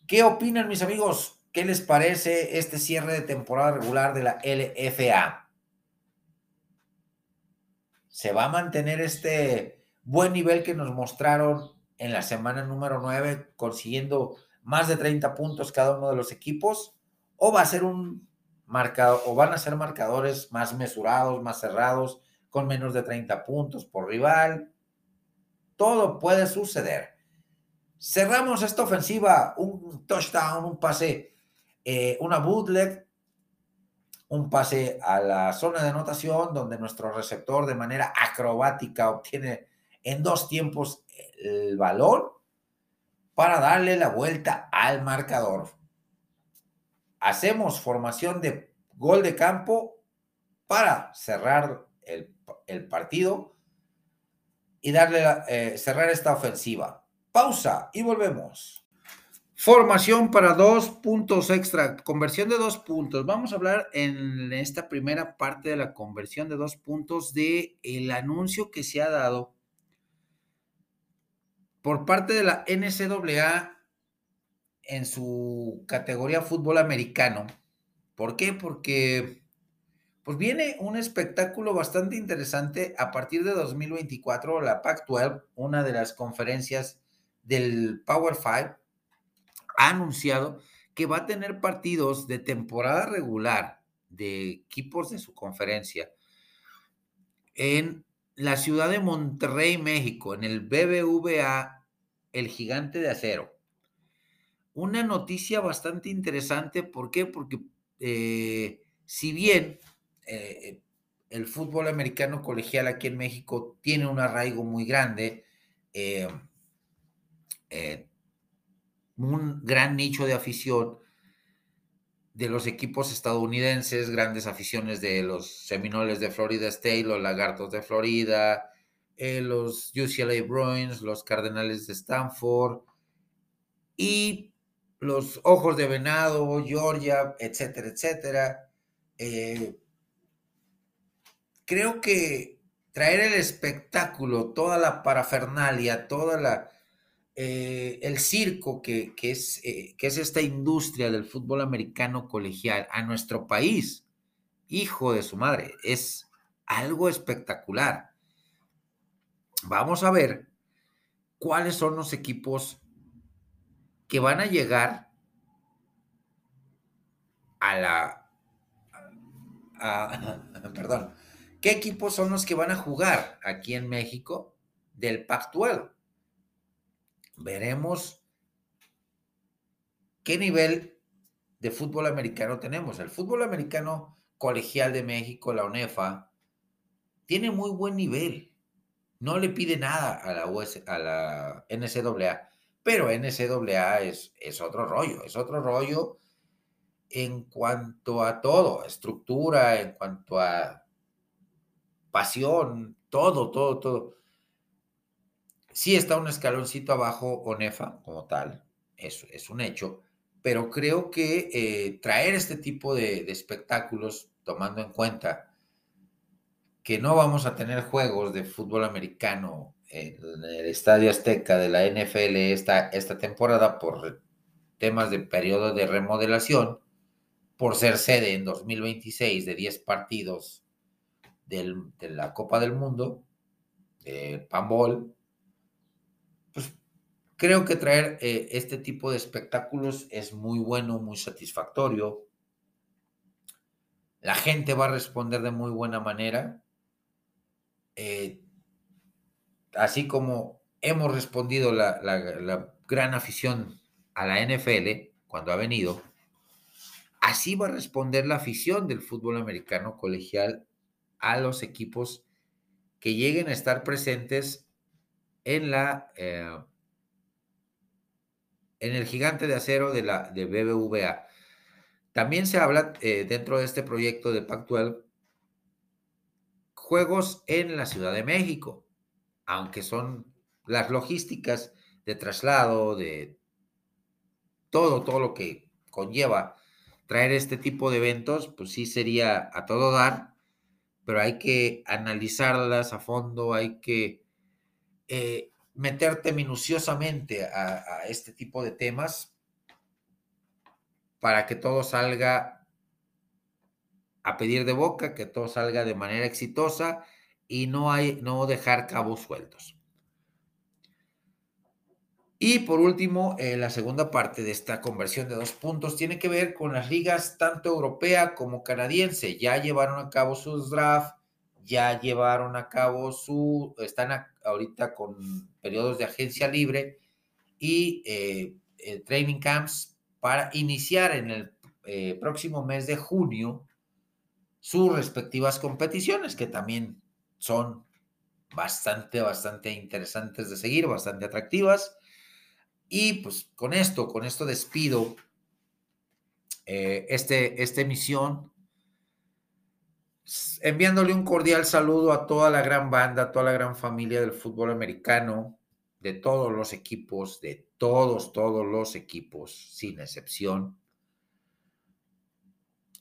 ¿Qué opinan mis amigos? ¿Qué les parece este cierre de temporada regular de la LFA? ¿Se va a mantener este buen nivel que nos mostraron en la semana número 9, consiguiendo más de 30 puntos cada uno de los equipos? ¿O va a ser un marcado, o van a ser marcadores más mesurados, más cerrados, con menos de 30 puntos por rival? todo puede suceder. Cerramos esta ofensiva, un touchdown, un pase, eh, una bootleg, un pase a la zona de anotación donde nuestro receptor de manera acrobática obtiene en dos tiempos el balón para darle la vuelta al marcador. Hacemos formación de gol de campo para cerrar el, partido y darle eh, cerrar esta ofensiva. Pausa y volvemos. Formación para dos puntos extra, conversión de dos puntos. Vamos a hablar en esta primera parte de la conversión de dos puntos de el anuncio que se ha dado por parte de la NCAA en su categoría fútbol americano. ¿Por qué? Porque pues viene un espectáculo bastante interesante a partir de 2024, la Pac-12, una de las conferencias del Power Five, ha anunciado que va a tener partidos de temporada regular de equipos de su conferencia en la ciudad de Monterrey, México, en el BBVA, el gigante de acero. Una noticia bastante interesante, ¿por qué? Porque eh, si bien eh, el fútbol americano colegial aquí en México tiene un arraigo muy grande, eh, eh, un gran nicho de afición de los equipos estadounidenses, grandes aficiones de los Seminoles de Florida State, los Lagartos de Florida, los UCLA Bruins, los Cardenales de Stanford y los Ojos de Venado, Georgia, etcétera, etcétera. Creo que traer el espectáculo, toda la parafernalia, toda la eh, el circo que, es, eh, que es esta industria del fútbol americano colegial a nuestro país, hijo de su madre, es algo espectacular. Vamos a ver cuáles son los equipos que van a llegar a la... perdón, ¿Qué equipos son los que van a jugar aquí en México del Pac-12? Veremos qué nivel de fútbol americano tenemos. El fútbol americano colegial de México, la UNEFA, tiene muy buen nivel. No le pide nada a la, a la NCAA, pero NCAA es, es otro rollo, es otro rollo en cuanto a todo, estructura, en cuanto a pasión, todo, todo, todo. Sí está un escaloncito abajo Onefa como tal, eso es un hecho, pero creo que eh, traer este tipo de, espectáculos, tomando en cuenta que no vamos a tener juegos de fútbol americano en el Estadio Azteca de la NFL esta, esta temporada por temas de periodo de remodelación, por ser sede en 2026 de 10 partidos de la Copa del Mundo, del Pambol, Creo que traer eh, este tipo de espectáculos es muy bueno, muy satisfactorio. La gente va a responder de muy buena manera. Eh, así como hemos respondido la, la, gran afición a la NFL cuando ha venido, así va a responder la afición del fútbol americano colegial a los equipos que lleguen a estar presentes en la eh, en el gigante de acero de la de BBVA. También se habla eh, dentro de este proyecto de Pactual juegos en la Ciudad de México, aunque son las logísticas de traslado, de todo, todo lo que conlleva traer este tipo de eventos, pues sí sería a todo dar, pero hay que analizarlas a fondo, hay que eh, meterte minuciosamente a, este tipo de temas para que todo salga a pedir de boca, que todo salga de manera exitosa y no, hay, no dejar cabos sueltos. Y por último, eh, la segunda parte de esta conversión de dos puntos tiene que ver con las ligas tanto europea como canadiense. Ya llevaron a cabo sus draft, ya llevaron a cabo su, están ahorita con periodos de agencia libre y eh, eh, training camps para iniciar en el próximo mes de junio sus respectivas competiciones, que también son bastante, bastante interesantes de seguir, bastante atractivas. Y pues con esto, con esto despido eh, este, esta emisión, enviándole un cordial saludo a toda la gran banda, a toda la gran familia del fútbol americano, de todos los equipos, de todos, todos los equipos, sin excepción.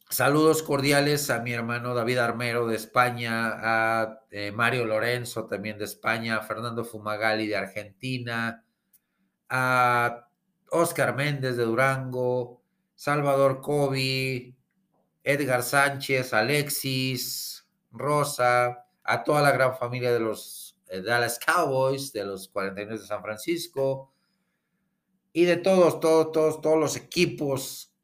Saludos cordiales a mi hermano David Armero de España, a eh, Mario Lorenzo también de España, a Fernando Fumagali de Argentina, a Oscar Méndez de Durango, Salvador Cobi, Edgar Sánchez, Alexis, Rosa, a toda la gran familia de los eh, Dallas Cowboys, de los 49 de San Francisco y de todos, todos, todos, todos los equipos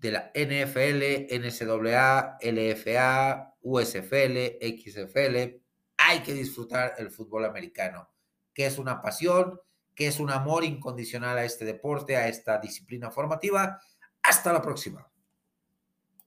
de la NFL, NCAA, LFA, USFL, XFL. Hay que disfrutar el fútbol americano, que es una pasión que es un amor incondicional a este deporte, a esta disciplina formativa. Hasta la próxima.